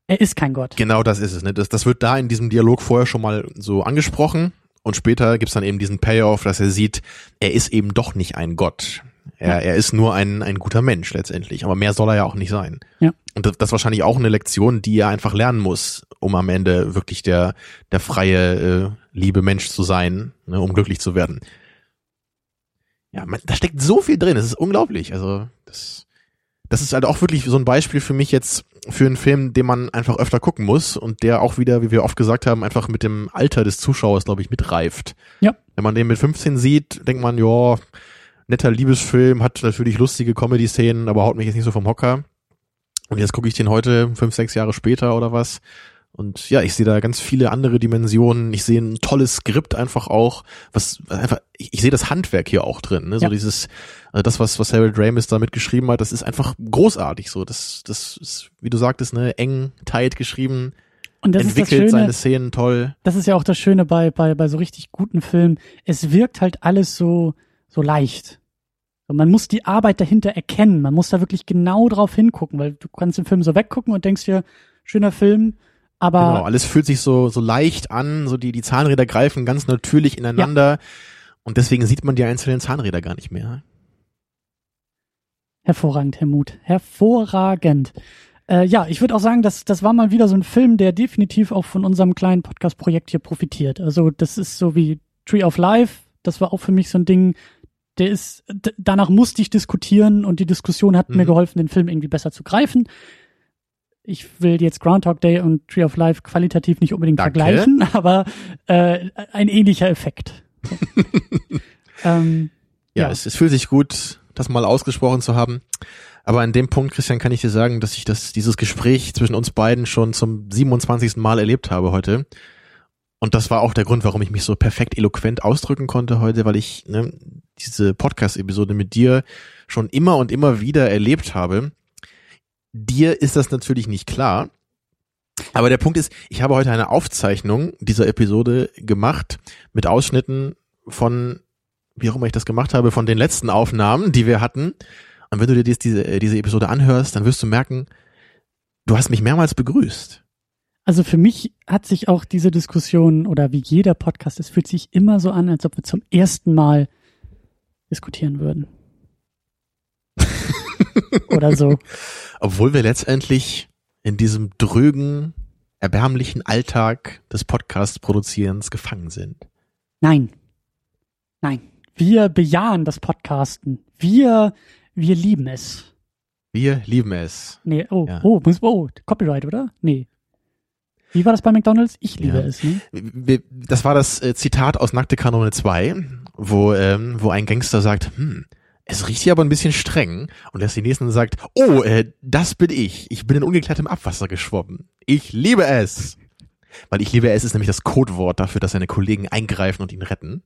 er ist kein Gott. Genau das ist es. Ne? Das, das wird da in diesem Dialog vorher schon mal so angesprochen und später gibt's dann eben diesen Payoff, dass er sieht, er ist eben doch nicht ein Gott. Er, er ist nur ein, ein guter Mensch letztendlich, aber mehr soll er ja auch nicht sein. Ja. Und das, das ist wahrscheinlich auch eine Lektion, die er einfach lernen muss, um am Ende wirklich der, der freie, äh, liebe Mensch zu sein, ne, um glücklich zu werden. Ja, man, da steckt so viel drin, es ist unglaublich. Also das, das ist halt auch wirklich so ein Beispiel für mich jetzt für einen Film, den man einfach öfter gucken muss und der auch wieder, wie wir oft gesagt haben, einfach mit dem Alter des Zuschauers, glaube ich, mitreift. Ja. Wenn man den mit 15 sieht, denkt man, ja, netter Liebesfilm, hat natürlich lustige Comedy-Szenen, aber haut mich jetzt nicht so vom Hocker. Und jetzt gucke ich den heute, fünf, sechs Jahre später oder was. Und ja, ich sehe da ganz viele andere Dimensionen. Ich sehe ein tolles Skript einfach auch, was einfach, ich, ich sehe das Handwerk hier auch drin. Ne? So Ja. dieses, also das, was, was Harold Ramis da mitgeschrieben hat, das ist einfach großartig so. Das, das ist, wie du sagtest, ne, eng, tight geschrieben, Und das ist das entwickelt Schöne, seine Szenen toll. das ist ja auch das Schöne bei, bei, bei so richtig guten Filmen. Es wirkt halt alles so, so leicht. Und man muss die Arbeit dahinter erkennen. Man muss da wirklich genau drauf hingucken, weil du kannst den Film so weggucken und denkst dir, schöner Film, aber Genau, alles fühlt sich so, so leicht an, so die, die Zahnräder greifen ganz natürlich ineinander. Und deswegen sieht man die einzelnen Zahnräder gar nicht mehr. Hervorragend, Herr Mut. Hervorragend. Äh, ja, ich würde auch sagen, dass das war mal wieder so ein Film, der definitiv auch von unserem kleinen Podcast-Projekt hier profitiert. Also das ist so wie Tree of Life. Das war auch für mich so ein Ding, der ist, danach musste ich diskutieren und die Diskussion hat mir Mhm. geholfen, den Film irgendwie besser zu greifen. Ich will jetzt Groundhog Day und Tree of Life qualitativ nicht unbedingt Danke. vergleichen, aber äh, ein ähnlicher Effekt. So. ähm, Ja, Ja. Es, es fühlt sich gut, das mal ausgesprochen zu haben. Aber an dem Punkt, Christian, kann ich dir sagen, dass ich das, dieses Gespräch zwischen uns beiden schon zum 27. Mal erlebt habe heute. Und das war auch der Grund, warum ich mich so perfekt eloquent ausdrücken konnte heute, weil ich ne, diese Podcast-Episode mit dir schon immer und immer wieder erlebt habe. Dir ist das natürlich nicht klar. Aber der Punkt ist, ich habe heute eine Aufzeichnung dieser Episode gemacht mit Ausschnitten von wie auch immer ich das gemacht habe, von den letzten Aufnahmen, die wir hatten. Und wenn du dir dies, diese, äh, diese Episode anhörst, dann wirst du merken, du hast mich mehrmals begrüßt. Also für mich hat sich auch diese Diskussion oder wie jeder Podcast, es fühlt sich immer so an, als ob wir zum ersten Mal diskutieren würden. Oder so. Obwohl wir letztendlich in diesem drögen erbärmlichen Alltag des Podcast-Produzierens gefangen sind. Nein. Nein. Wir bejahen das Podcasten. Wir, wir lieben es. Wir lieben es. Nee, oh, Ja. oh, muss, oh, Copyright, oder? Nee. Wie war das bei McDonalds? Ich liebe Ja. es, ne? Das war das äh, Zitat aus Nackte Kanone 2, wo, ähm, wo ein Gangster sagt, hm, es riecht hier aber ein bisschen streng und lässt die nächsten sagt, oh, äh, das bin ich. Ich bin in ungeklärtem Abwasser geschwommen. Ich liebe es. Weil ich liebe es ist nämlich das Codewort dafür, dass seine Kollegen eingreifen und ihn retten.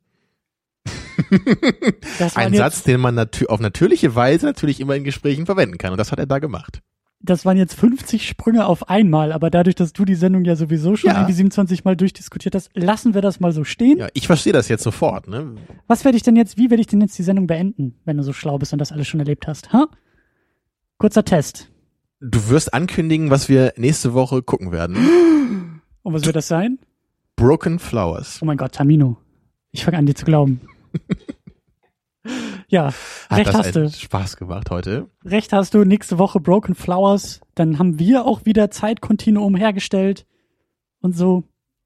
Ein Satz, den man natür auf natürliche Weise natürlich immer in Gesprächen verwenden kann. Und das hat er da gemacht. Das waren jetzt 50 Sprünge auf einmal, aber dadurch, dass du die Sendung ja sowieso schon Ja. irgendwie 27 Mal durchdiskutiert hast, lassen wir das mal so stehen. Ja, ich verstehe das jetzt sofort. Ne? Was werde ich denn jetzt, wie werde ich denn jetzt die Sendung beenden, wenn du so schlau bist und das alles schon erlebt hast? Ha? Kurzer Test. Du wirst ankündigen, was wir nächste Woche gucken werden. Und was wird das sein? Broken Flowers. Oh mein Gott, Tamino. Ich fange an, dir zu glauben. ja, Hat recht das hast du. Spaß gemacht heute? Recht hast du. Nächste Woche Broken Flowers. Dann haben wir auch wieder Zeitkontinuum hergestellt. Und so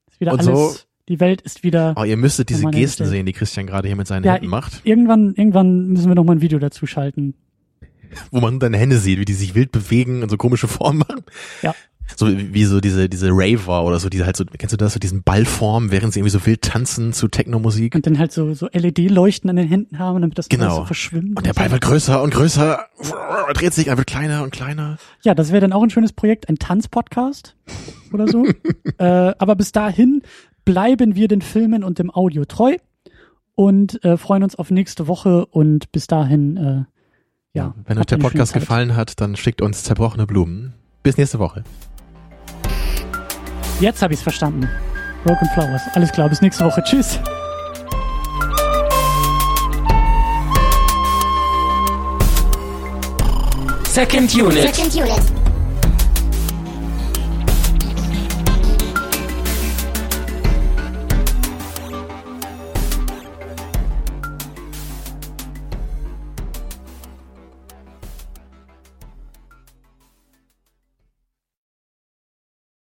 ist wieder Und alles. so- Die Welt ist wieder. Oh, ihr müsstet diese Gesten sehen, die Christian gerade hier mit seinen Ja, Händen macht, Irgendwann, irgendwann müssen wir noch mal ein Video dazu schalten. wo man deine Hände sieht, wie die sich wild bewegen und so komische Formen machen. Ja. So wie so diese diese Raver oder so, die halt so, kennst du das, so diesen Ballform, während sie irgendwie so wild tanzen zu Techno-Musik. Und dann halt so, so LED-Leuchten an den Händen haben, damit das Genau. so verschwimmt. Und der. Ball wird größer und größer, er dreht sich, er wird kleiner und kleiner. Ja, das wäre dann auch ein schönes Projekt, ein Tanzpodcast oder so. äh, aber bis dahin bleiben wir den Filmen und dem Audio treu und äh, freuen uns auf nächste Woche und bis dahin, äh, ja. Wenn euch der Podcast gefallen hat, dann schickt uns zerbrochene Blumen. Bis nächste Woche. Jetzt habe ich es verstanden. Broken Flowers. Alles klar, bis nächste Woche. Tschüss. Second Unit. Second unit.